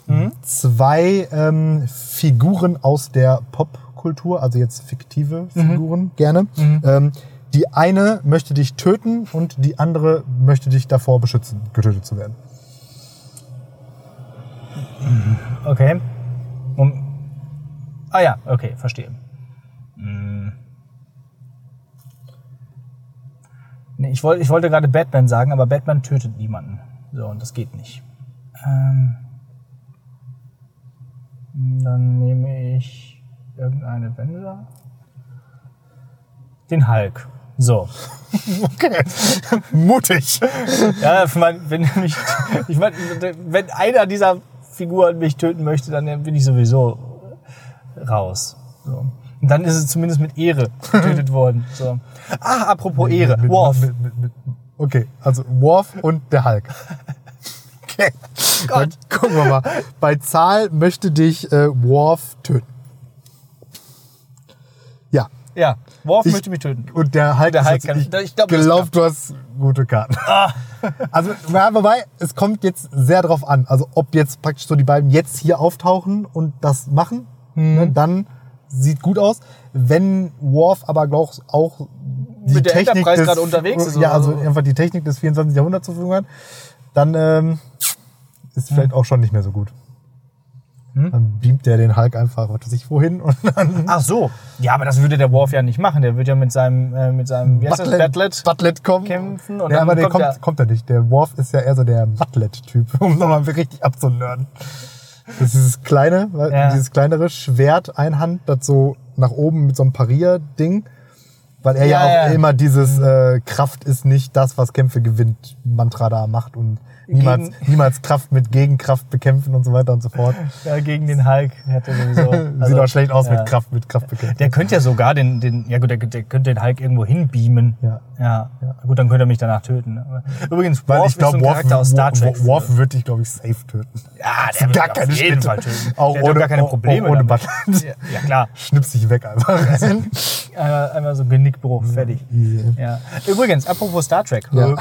Mhm. Zwei ähm, Figuren aus der Popkultur, also jetzt fiktive Mhm. Figuren gerne. Ähm, die eine möchte dich töten und die andere möchte dich davor beschützen, getötet zu werden. Okay. Um, ah ja, okay, verstehe. Nee, ich, wollte, ich wollte gerade Batman sagen, aber Batman tötet niemanden. So, und das geht nicht. Ähm, dann nehme ich irgendeine Avenger. Den Hulk. So. Okay. Mutig. Ja, ich mein, wenn mich, ich mein, wenn einer dieser Figuren mich töten möchte, dann bin ich sowieso raus. So. Und dann ist es zumindest mit Ehre getötet worden. So. Ah, apropos Ehre. Mit- Worf. Mit, mit, mit, okay, also Worf und der Hulk. Okay. Gott. Dann gucken wir mal. Bei Zahl möchte dich äh, Worf töten. Ja. Ja, Worf Ich- möchte mich töten. Und der Hulk, Der Hulk jetzt- kann- ich, ich glaub, glaube, klappt. du hast gute Karten. Ah. Also, ja, wobei, es kommt jetzt sehr drauf an. Also, ob jetzt praktisch so die beiden jetzt hier auftauchen und das machen, Mhm. ne, dann sieht gut aus. Wenn Worf aber glaub, auch die Mit der Technik Enterprise des, gerade unterwegs ist, Ja, also so. einfach die Technik des 24. Jahrhunderts zur Verfügung hat, dann ähm, ist vielleicht auch schon nicht mehr so gut. Hm? Dann beamt der den Hulk einfach, was weiß ich, wohin und dann Ach so. Ja, aber das würde der Worf ja nicht machen. Der würde ja mit seinem, äh, mit seinem, wie heißt das, Battlet Battlet kommen. kämpfen. Und ja, dann aber der kommt kommt, kommt er nicht. Der Worf ist ja eher so der Battlet-Typ, um nochmal richtig abzunörden. Das ist dieses kleine, Ja. dieses kleinere Schwert, Einhand, das so nach oben mit so einem Parier-Ding. Weil er ja, Ja, auch ja. immer dieses äh, Kraft ist nicht das, was Kämpfe gewinnt, Mantra da macht und niemals, Gegen- niemals Kraft mit Gegenkraft bekämpfen und so weiter und so fort. Ja, gegen den Hulk hätte sowieso. Sieht also, auch schlecht aus ja. mit Kraft, mit Kraft bekämpfen. Der könnte ja sogar den, den ja gut, der, der könnte den Hulk irgendwo hinbeamen. Ja. ja. Gut, dann könnte er mich danach töten. Aber übrigens, Weil Worf ich glaube, ist so ein Worf, Charakter aus Star Trek. Worf, Worf würde dich, glaube ich, safe töten. ja, der wird gar mich keine auf jeden Schnitte. Fall töten. Auch der doch ohne- gar keine Probleme. ohne. Button. Ja, ja, klar. Schnippst dich weg einfach. Einmal, einmal so Genickbruch, fertig. Ja. Übrigens, apropos Star Trek. Ja.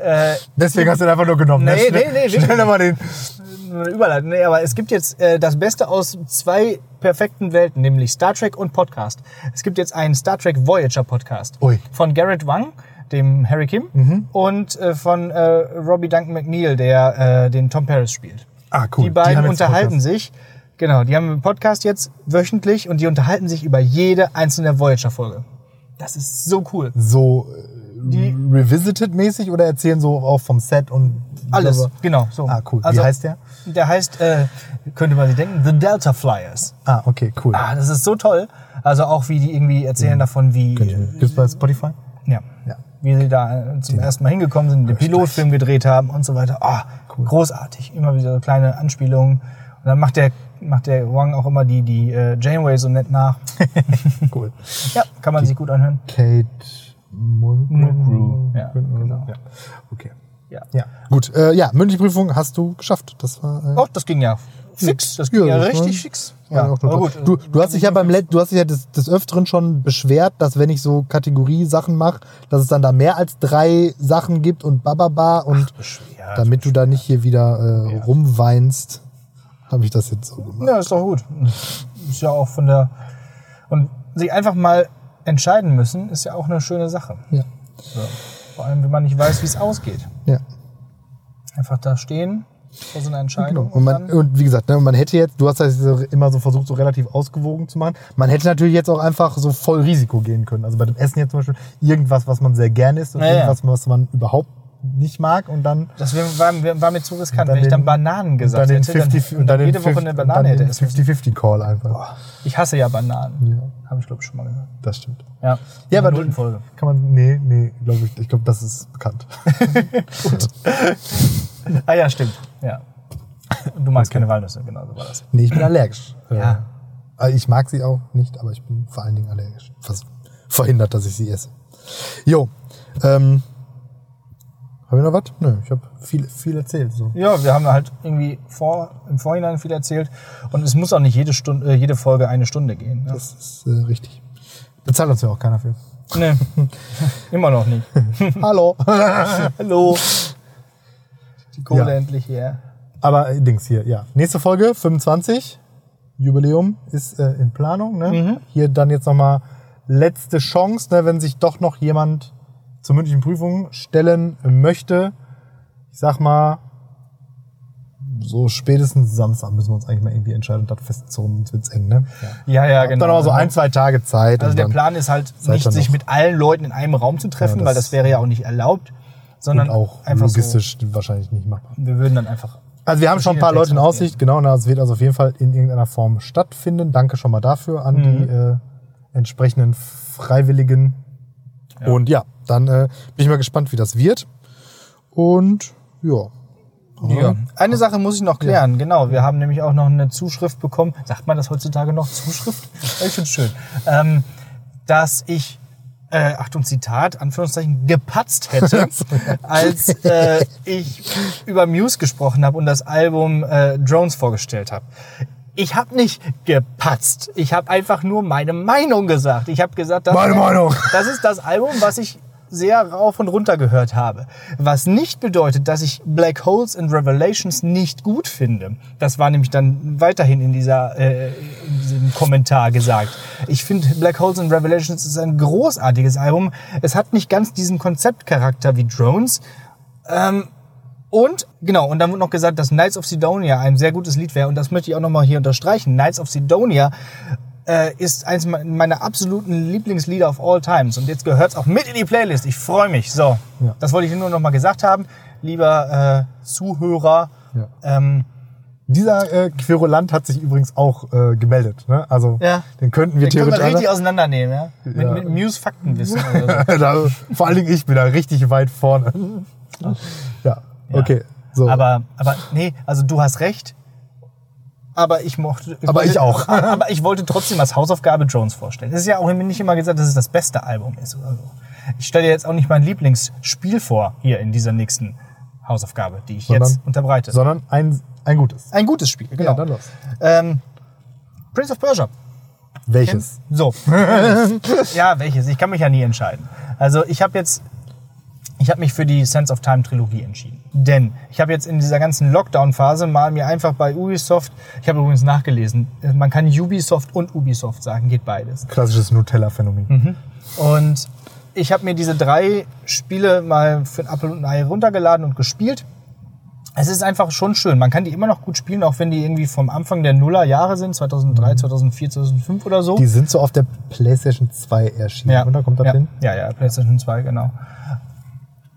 Äh, Deswegen hast du den einfach nur genommen. Ne? Nee, Schnell- nee, nee, Schnell nochmal den. Überleitung. Nee, aber es gibt jetzt äh, das Beste aus zwei perfekten Welten, nämlich Star Trek und Podcast. Es gibt jetzt einen Star Trek Voyager Podcast Ui. von Garrett Wang, dem Harry Kim, und äh, von äh, Robbie Duncan McNeil, der äh, den Tom Paris spielt. Ah, cool. Die beiden jetzt unterhalten sich. Genau, die haben einen Podcast jetzt wöchentlich und die unterhalten sich über jede einzelne Voyager-Folge. Das ist so cool. So äh, Revisited-mäßig oder erzählen so auch vom Set und Alles, so? genau. So. Ah, cool. Wie Also, heißt der? Der heißt, äh, könnte man sich denken, The Delta Flyers. Ah, okay, cool. Ah, das ist so toll. Also auch wie die irgendwie erzählen davon, wie, Gibt's bei Spotify? ja, Ja. wie sie da äh, zum ersten Mal hingekommen sind, den Pilotfilm gedreht haben und so weiter. Ah, großartig. Immer wieder so kleine Anspielungen. Und dann macht der, macht der Wang auch immer die, die äh, Janeway so nett nach. Cool. ja, kann man sich gut anhören. Kate Mulgrew. Mulgrew, ja, genau. Ja. Okay. Ja. Ja. Gut, äh, ja, mündliche Prüfung hast du geschafft. Das war. Äh, Oh, das ging ja fix. Das ging Ja, ja, richtig war- fix. Ja, auch total- aber gut. Du, du hast dich ja beim Let du hast dich ja des, des Öfteren schon beschwert, dass wenn ich so Kategorie-Sachen mache, dass es dann da mehr als drei Sachen gibt und bababa und ja, damit du da nicht hier wieder äh, Ja. rumweinst, habe ich das jetzt so gemacht. Ja, ist doch gut. Ist ja auch von der. Und sich einfach mal entscheiden müssen, ist ja auch eine schöne Sache. Ja. So. Vor allem, wenn man nicht weiß, wie es ausgeht. ja. Einfach da stehen vor so einer Entscheidung. Genau. Und, man, und wie gesagt, ne, man hätte jetzt, du hast das immer so versucht, so relativ ausgewogen zu machen. Man hätte natürlich jetzt auch einfach so voll Risiko gehen können. Also bei dem Essen jetzt zum Beispiel irgendwas, was man sehr gerne isst und Ja, ja. irgendwas, was man überhaupt nicht mag und dann das war, war mir zu riskant, dann wenn ich dann Bananen gesagt dann hätte. dann- 50, und dann jede Woche 50 eine und Banane dann hätte den essen müssen. 50-50 Call einfach. Boah, Ich hasse ja Bananen. Ja, Habe ich, glaube ich, schon mal gehört. das stimmt. Ja, Ja, aber In der du, Folge. kann man, nee, nee, glaube ich, ich glaube, das ist bekannt. Ah ja, stimmt. Ja. Du magst keine Walnüsse, genau so war das. nee, ich bin allergisch. Ja. Äh, Ich mag sie auch nicht, aber ich bin vor allen Dingen allergisch. Was verhindert, dass ich sie esse. Jo, ähm, haben wir noch was? Nö, ich habe viel, viel erzählt. So. Ja, wir haben halt irgendwie vor, im Vorhinein viel erzählt. Und es muss auch nicht jede, Stunde, äh, jede Folge eine Stunde gehen. Ne? Das ist äh, richtig. Bezahlt uns ja auch keiner für. Nee, immer noch nicht. Hallo. Hallo. Die Kohle Ja. endlich hier. Aber äh, Dings hier, ja. Nächste Folge, 25. Jubiläum ist äh, in Planung. Ne? Mhm. Hier dann jetzt nochmal letzte Chance, ne, wenn sich doch noch jemand zur mündlichen Prüfung stellen möchte. Ich sag mal, so spätestens Samstag müssen wir uns eigentlich mal irgendwie entscheiden und das festzurren, sonst wird's eng, ne? Ja, ja, Habt Dann aber so ein, zwei Tage Zeit. Also und der Plan ist halt nicht, sich mit allen Leuten in einem Raum zu treffen, Ja, das- weil das wäre ja auch nicht erlaubt, sondern und auch einfach logistisch wahrscheinlich nicht machbar. so, wir würden dann einfach Also wir haben schon ein paar Leute in Aussicht, genau, na, es wird also auf jeden Fall in irgendeiner Form stattfinden. Danke schon mal dafür an die Mhm. äh, entsprechenden Freiwilligen. Und ja, dann äh, bin ich mal gespannt, wie das wird. Und ja. Ja. Eine Sache muss ich noch klären, genau. Wir haben nämlich auch noch eine Zuschrift bekommen. Sagt man das heutzutage noch? Zuschrift? Ich finde es schön. Ähm, dass ich, äh, Achtung Zitat, Anführungszeichen, gepatzt hätte, als äh, ich über Muse gesprochen habe und das Album äh, Drones vorgestellt habe. Ich habe nicht gepatzt. Ich habe einfach nur meine Meinung gesagt. Ich habe gesagt, das, Meine Meinung. das ist das Album, was ich sehr rauf und runter gehört habe. Was nicht bedeutet, dass ich Black Holes and Revelations nicht gut finde. Das war nämlich dann weiterhin in, dieser, äh, in diesem Kommentar gesagt. Ich finde Black Holes and Revelations ist ein großartiges Album. Es hat nicht ganz diesen Konzeptcharakter wie Drones. Ähm, und genau, und dann wurde noch gesagt, dass Knights of Sidonia ein sehr gutes Lied wäre. Und das möchte ich auch nochmal hier unterstreichen. Knights of Sidonia äh, ist eines me- meiner absoluten Lieblingslieder of all times. Und jetzt gehört es auch mit in die Playlist. Ich freue mich. So, Ja. das wollte ich nur noch mal gesagt haben. Lieber äh, Zuhörer, Ja. ähm, Dieser äh, Querulant hat sich übrigens auch äh, gemeldet. Ne? Also Ja. den könnten wir den können wir theoretisch richtig auseinandernehmen. Ja? Mit, Ja. mit Muse-Faktenwissen. oder so. da, vor allen Dingen ich bin da richtig weit vorne. ja, okay. So. Aber, aber nee, also du hast recht. Aber ich mochte. Aber ich auch. aber ich wollte trotzdem als Hausaufgabe Jones vorstellen. Es ist ja auch nicht immer gesagt, dass es das beste Album ist oder so. Ich stelle dir jetzt auch nicht mein Lieblingsspiel vor hier in dieser nächsten Hausaufgabe, die ich Sondern- jetzt unterbreite. sondern ein, ein gutes. Ein gutes Spiel, genau. Ja, dann los. ähm, Prince of Persia. Welches? So. ja, welches? Ich kann mich ja nie entscheiden. Also ich habe jetzt, ich habe mich für die Sense of Time Trilogie entschieden. Denn ich habe jetzt in dieser ganzen Lockdown-Phase mal mir einfach bei Ubisoft, ich habe übrigens nachgelesen, man kann Ubisoft und Ubisoft sagen, geht beides. Klassisches Nutella-Phänomen. Mhm. Und ich habe mir diese drei Spiele mal für ein Apple und ein Ei runtergeladen und gespielt. Es ist einfach schon schön. Man kann die immer noch gut spielen, auch wenn die irgendwie vom Anfang der Nullerjahre sind, 2003, 2004, 2005 oder so. Die sind so auf der PlayStation 2 erschienen, oder? Kommt das ja. hin? Ja, ja, PlayStation 2, genau.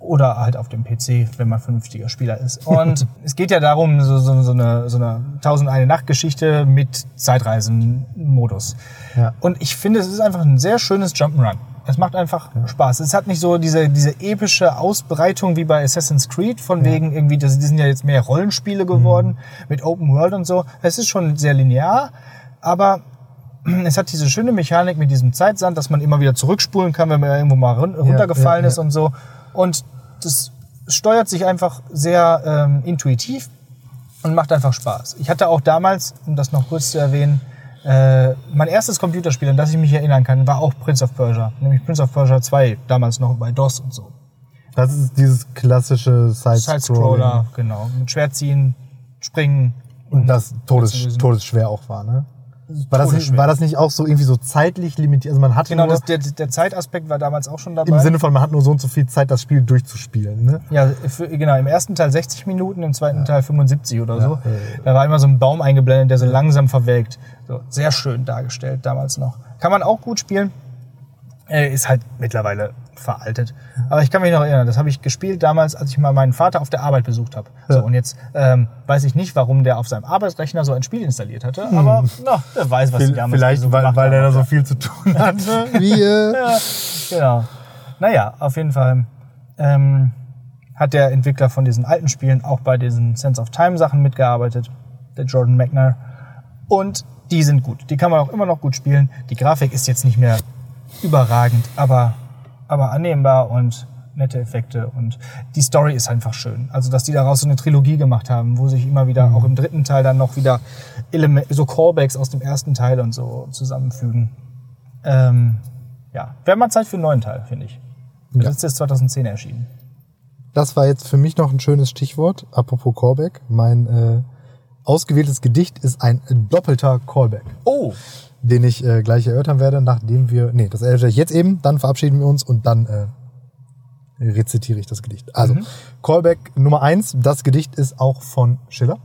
Oder halt auf dem PC, wenn man vernünftiger Spieler ist. Und es geht ja darum, so, so, so eine, so eine 1001 Nacht-Geschichte mit Zeitreisen-Modus. Ja. Und ich finde, es ist einfach ein sehr schönes Jump'n'Run. Es macht einfach Spaß. Es hat nicht so diese, diese epische Ausbreitung wie bei Assassin's Creed, von wegen irgendwie, das, die sind ja jetzt mehr Rollenspiele geworden mit Open World und so. Es ist schon sehr linear, aber es hat diese schöne Mechanik mit diesem Zeitsand, dass man immer wieder zurückspulen kann, wenn man irgendwo mal run runtergefallen ja, ist ja. und so. Und das es steuert sich einfach sehr ähm, intuitiv und macht einfach Spaß. Ich hatte auch damals, um das noch kurz zu erwähnen, äh, mein erstes Computerspiel, an das ich mich erinnern kann, war auch Prince of Persia. Nämlich Prince of Persia 2, damals noch bei DOS und so. Das ist dieses klassische Side-Scrolling. Side-Scroller, genau. Mit Schwert ziehen, springen. Und das Todes, todesschwer auch war, ne? War das, nicht, war das nicht auch so irgendwie so zeitlich limitiert? Also man hatte Genau, nur, das, der, der Zeitaspekt war damals auch schon dabei. im Sinne von, man hat nur so und so viel Zeit, das Spiel durchzuspielen, ne? Ja, für, genau, im ersten Teil 60 Minuten, im zweiten Teil 75 oder so. Ja, äh. Da war immer so ein Baum eingeblendet, der so langsam verwelkt. So, sehr schön dargestellt damals noch. Kann man auch gut spielen. Äh, ist halt mittlerweile veraltet. Aber ich kann mich noch erinnern, das habe ich gespielt damals, als ich mal meinen Vater auf der Arbeit besucht habe. So, Ja. und jetzt ähm, weiß ich nicht, warum der auf seinem Arbeitsrechner so ein Spiel installiert hatte, aber na, der weiß, was die damals Vielleicht, so weil, weil der da so viel zu tun hatte. Wir. Ja, genau. Naja, auf jeden Fall ähm, hat der Entwickler von diesen alten Spielen auch bei diesen Sense of Time Sachen mitgearbeitet, der Jordan Mechner. Und die sind gut. Die kann man auch immer noch gut spielen. Die Grafik ist jetzt nicht mehr überragend, aber, aber annehmbar und nette Effekte und die Story ist einfach schön. Also, dass die daraus so eine Trilogie gemacht haben, wo sich immer wieder, auch im dritten Teil dann noch wieder Eleme so Callbacks aus dem ersten Teil und so zusammenfügen. Ähm, ja, wäre mal Zeit für einen neuen Teil, finde ich. Das Ja. ist jetzt 2010 erschienen. Das war jetzt für mich noch ein schönes Stichwort. Apropos Callback. Mein äh, ausgewähltes Gedicht ist ein doppelter Callback, Oh! Den ich äh, gleich erörtern werde, nachdem wir. Nee, das erörtere ich jetzt eben, dann verabschieden wir uns und dann äh, rezitiere ich das Gedicht. Also, Callback Nummer eins, das Gedicht ist auch von Schiller.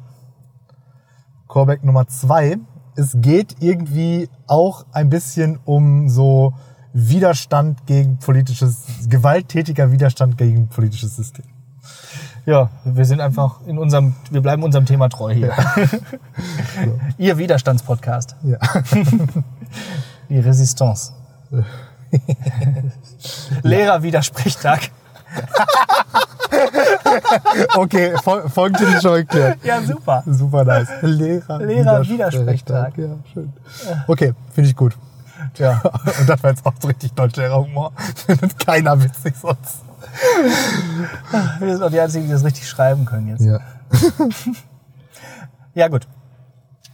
Callback Nummer zwei, es geht irgendwie auch ein bisschen um so Widerstand gegen politisches, gewalttätiger Widerstand gegen politisches System. Ja, wir sind einfach in unserem, wir bleiben unserem Thema treu hier. Ihr Widerstandspodcast. Ja. Die Resistance. Lehrerwidersprechtag. Okay, Fol Folgentitel schon geklärt. Ja, super. Super nice. Lehrer, Lehrer-Widersprechtag. Ja, schön. Okay, finde ich gut. Ja. Und das war jetzt auch so richtig Deutschlehrerhumor. Findet keiner witzig sonst. Wir sind auch die Einzigen, die das richtig schreiben können jetzt. Ja. Ja, gut.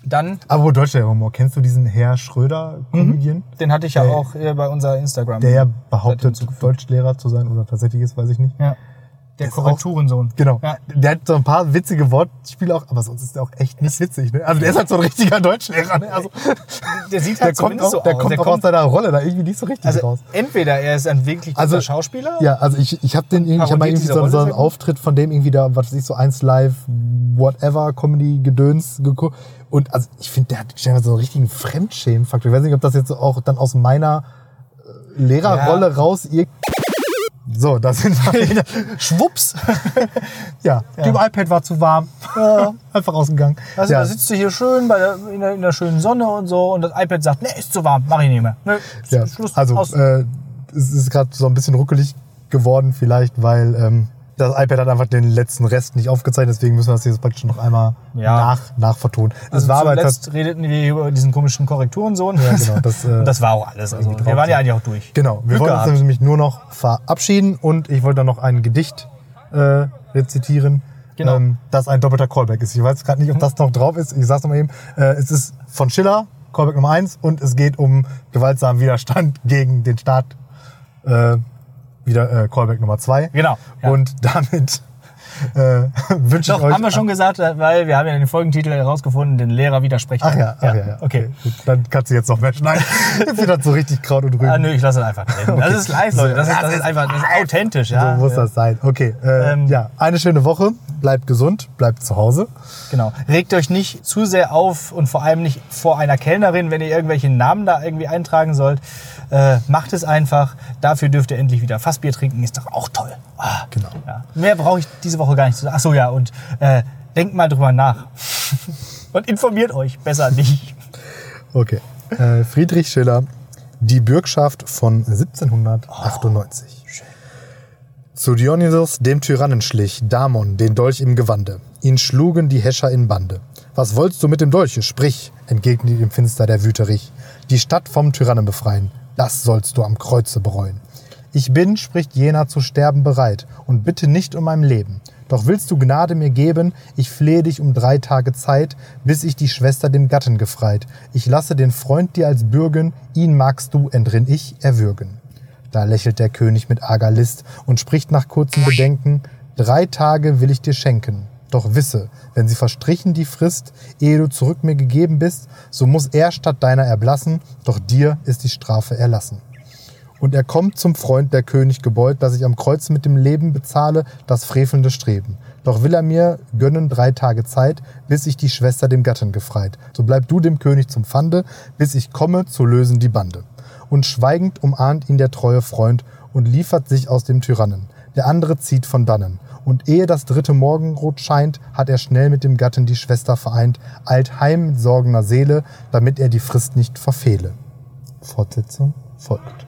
Dann, Aber wo Deutschlehrerhumor, kennst du diesen Herr Schröder, Comedian? den hatte ich ja Der- auch bei unserer Instagram. Der ja behauptet. Deutschlehrer zu sein oder tatsächlich ist, weiß ich nicht. Ja. Der Korrekturensohn. Genau. Ja. Der hat so ein paar witzige Wortspiele auch, aber sonst ist der auch echt nicht witzig. Ne? Also der ist halt so ein richtiger Deutschlehrer. Ne? Also, Der sieht der halt kommt, zumindest auch, so der aus. kommt der auch aus kommt, seiner Rolle da irgendwie nicht so richtig also raus. entweder er ist ein wirklich guter Also, Schauspieler. Ja, also ich, ich habe den irgendwie, ich hab mal irgendwie so, so einen. Auftritt von dem irgendwie da, was weiß ich, so eins live, whatever, Comedy-Gedöns geguckt. Und also ich finde, der hat so einen richtigen Fremdschämen-Faktor. Ich weiß nicht, ob das jetzt auch dann aus meiner äh, Lehrerrolle Ja. raus ir So, das sind wir wieder. Schwupps. Ja, dem iPad war zu warm. Einfach ausgegangen. Also ja. da sitzt du hier schön der, in, der, in der schönen Sonne und so und das iPad sagt, ne, ist zu warm, mach ich nicht mehr. Ne, Ja, Schluss, also äh, es ist gerade so ein bisschen ruckelig geworden vielleicht, weil ähm, das iPad hat einfach den letzten Rest nicht aufgezeichnet, deswegen müssen wir das jetzt praktisch noch einmal Ja. nach, nachvertonen. Es also war aber zuletzt redeten wir über diesen komischen Korrekturensohn. Ja, genau, das, äh, und das war auch alles. Also, wir waren ja eigentlich auch durch. genau, wir Glück wollten uns nämlich nur noch verabschieden und ich wollte dann noch ein Gedicht äh, rezitieren, Genau. ähm, das ein doppelter Callback ist. Ich weiß gerade nicht, ob das noch drauf ist. Ich sag's noch mal eben. Äh, es ist von Schiller, Callback Nummer eins und es geht um gewaltsamen Widerstand gegen den Staat. Äh, wieder äh, Callback Nummer zwei. Genau, ja. Und damit äh, wünsche ich euch. haben wir schon gesagt, weil wir haben ja den Folgentitel herausgefunden, den Lehrer widersprechen. Ach ja, ach ja, ja. Okay. Gut, dann kannst du jetzt noch mehr schneiden. Jetzt wird das so richtig Kraut und Rüben. Ah, nö, ich lasse es einfach drin. Das Okay. ist live, Leute. Das ist, das ist einfach das ist authentisch. Ja? so muss das sein. Okay, äh, Ähm, ja, eine schöne Woche. Bleibt gesund, bleibt zu Hause. Genau. Regt euch nicht zu sehr auf und vor allem nicht vor einer Kellnerin, wenn ihr irgendwelche Namen da irgendwie eintragen sollt. Äh, macht es einfach. Dafür dürft ihr endlich wieder Fassbier trinken. Ist doch auch toll. Ah, Genau. ja. Mehr brauche ich diese Woche gar nicht zu sagen. Ach so, ja. Und äh, denkt mal drüber nach. und informiert euch besser nicht. Okay. Äh, Friedrich Schiller, Die Bürgschaft von 1798. Zu Dionysos, dem Tyrannen schlich, Damon, den Dolch im Gewande. Ihn schlugen die Häscher in Bande. Was wolltest du mit dem Dolche? Sprich, entgegnete ihm finster der Wüterich. Die Stadt vom Tyrannen befreien, das sollst du am Kreuze bereuen. Ich bin, spricht jener, zu sterben bereit und bitte nicht um mein Leben. Doch willst du Gnade mir geben, ich flehe dich um drei Tage Zeit, bis ich die Schwester dem Gatten gefreit. Ich lasse den Freund dir als bürgen, ihn magst du, entrinn ich, erwürgen. Da lächelt der König mit arger List und spricht nach kurzem Bedenken, drei Tage will ich dir schenken. Doch wisse, wenn sie verstrichen die Frist, ehe du zurück mir gegeben bist, so muss er statt deiner erblassen, doch dir ist die Strafe erlassen. Und er kommt zum Freund der König gebeut, dass ich am Kreuz mit dem Leben bezahle das frevelnde Streben. Doch will er mir gönnen drei Tage Zeit, bis ich die Schwester dem Gatten gefreit. So bleib du dem König zum Pfande, bis ich komme zu lösen die Bande. Und schweigend umahnt ihn der treue Freund und liefert sich aus dem Tyrannen. Der andere zieht von dannen. Und ehe das dritte Morgenrot scheint, hat er schnell mit dem Gatten die Schwester vereint, eilt heim mit sorgener Seele, damit er die Frist nicht verfehle. Fortsetzung folgt.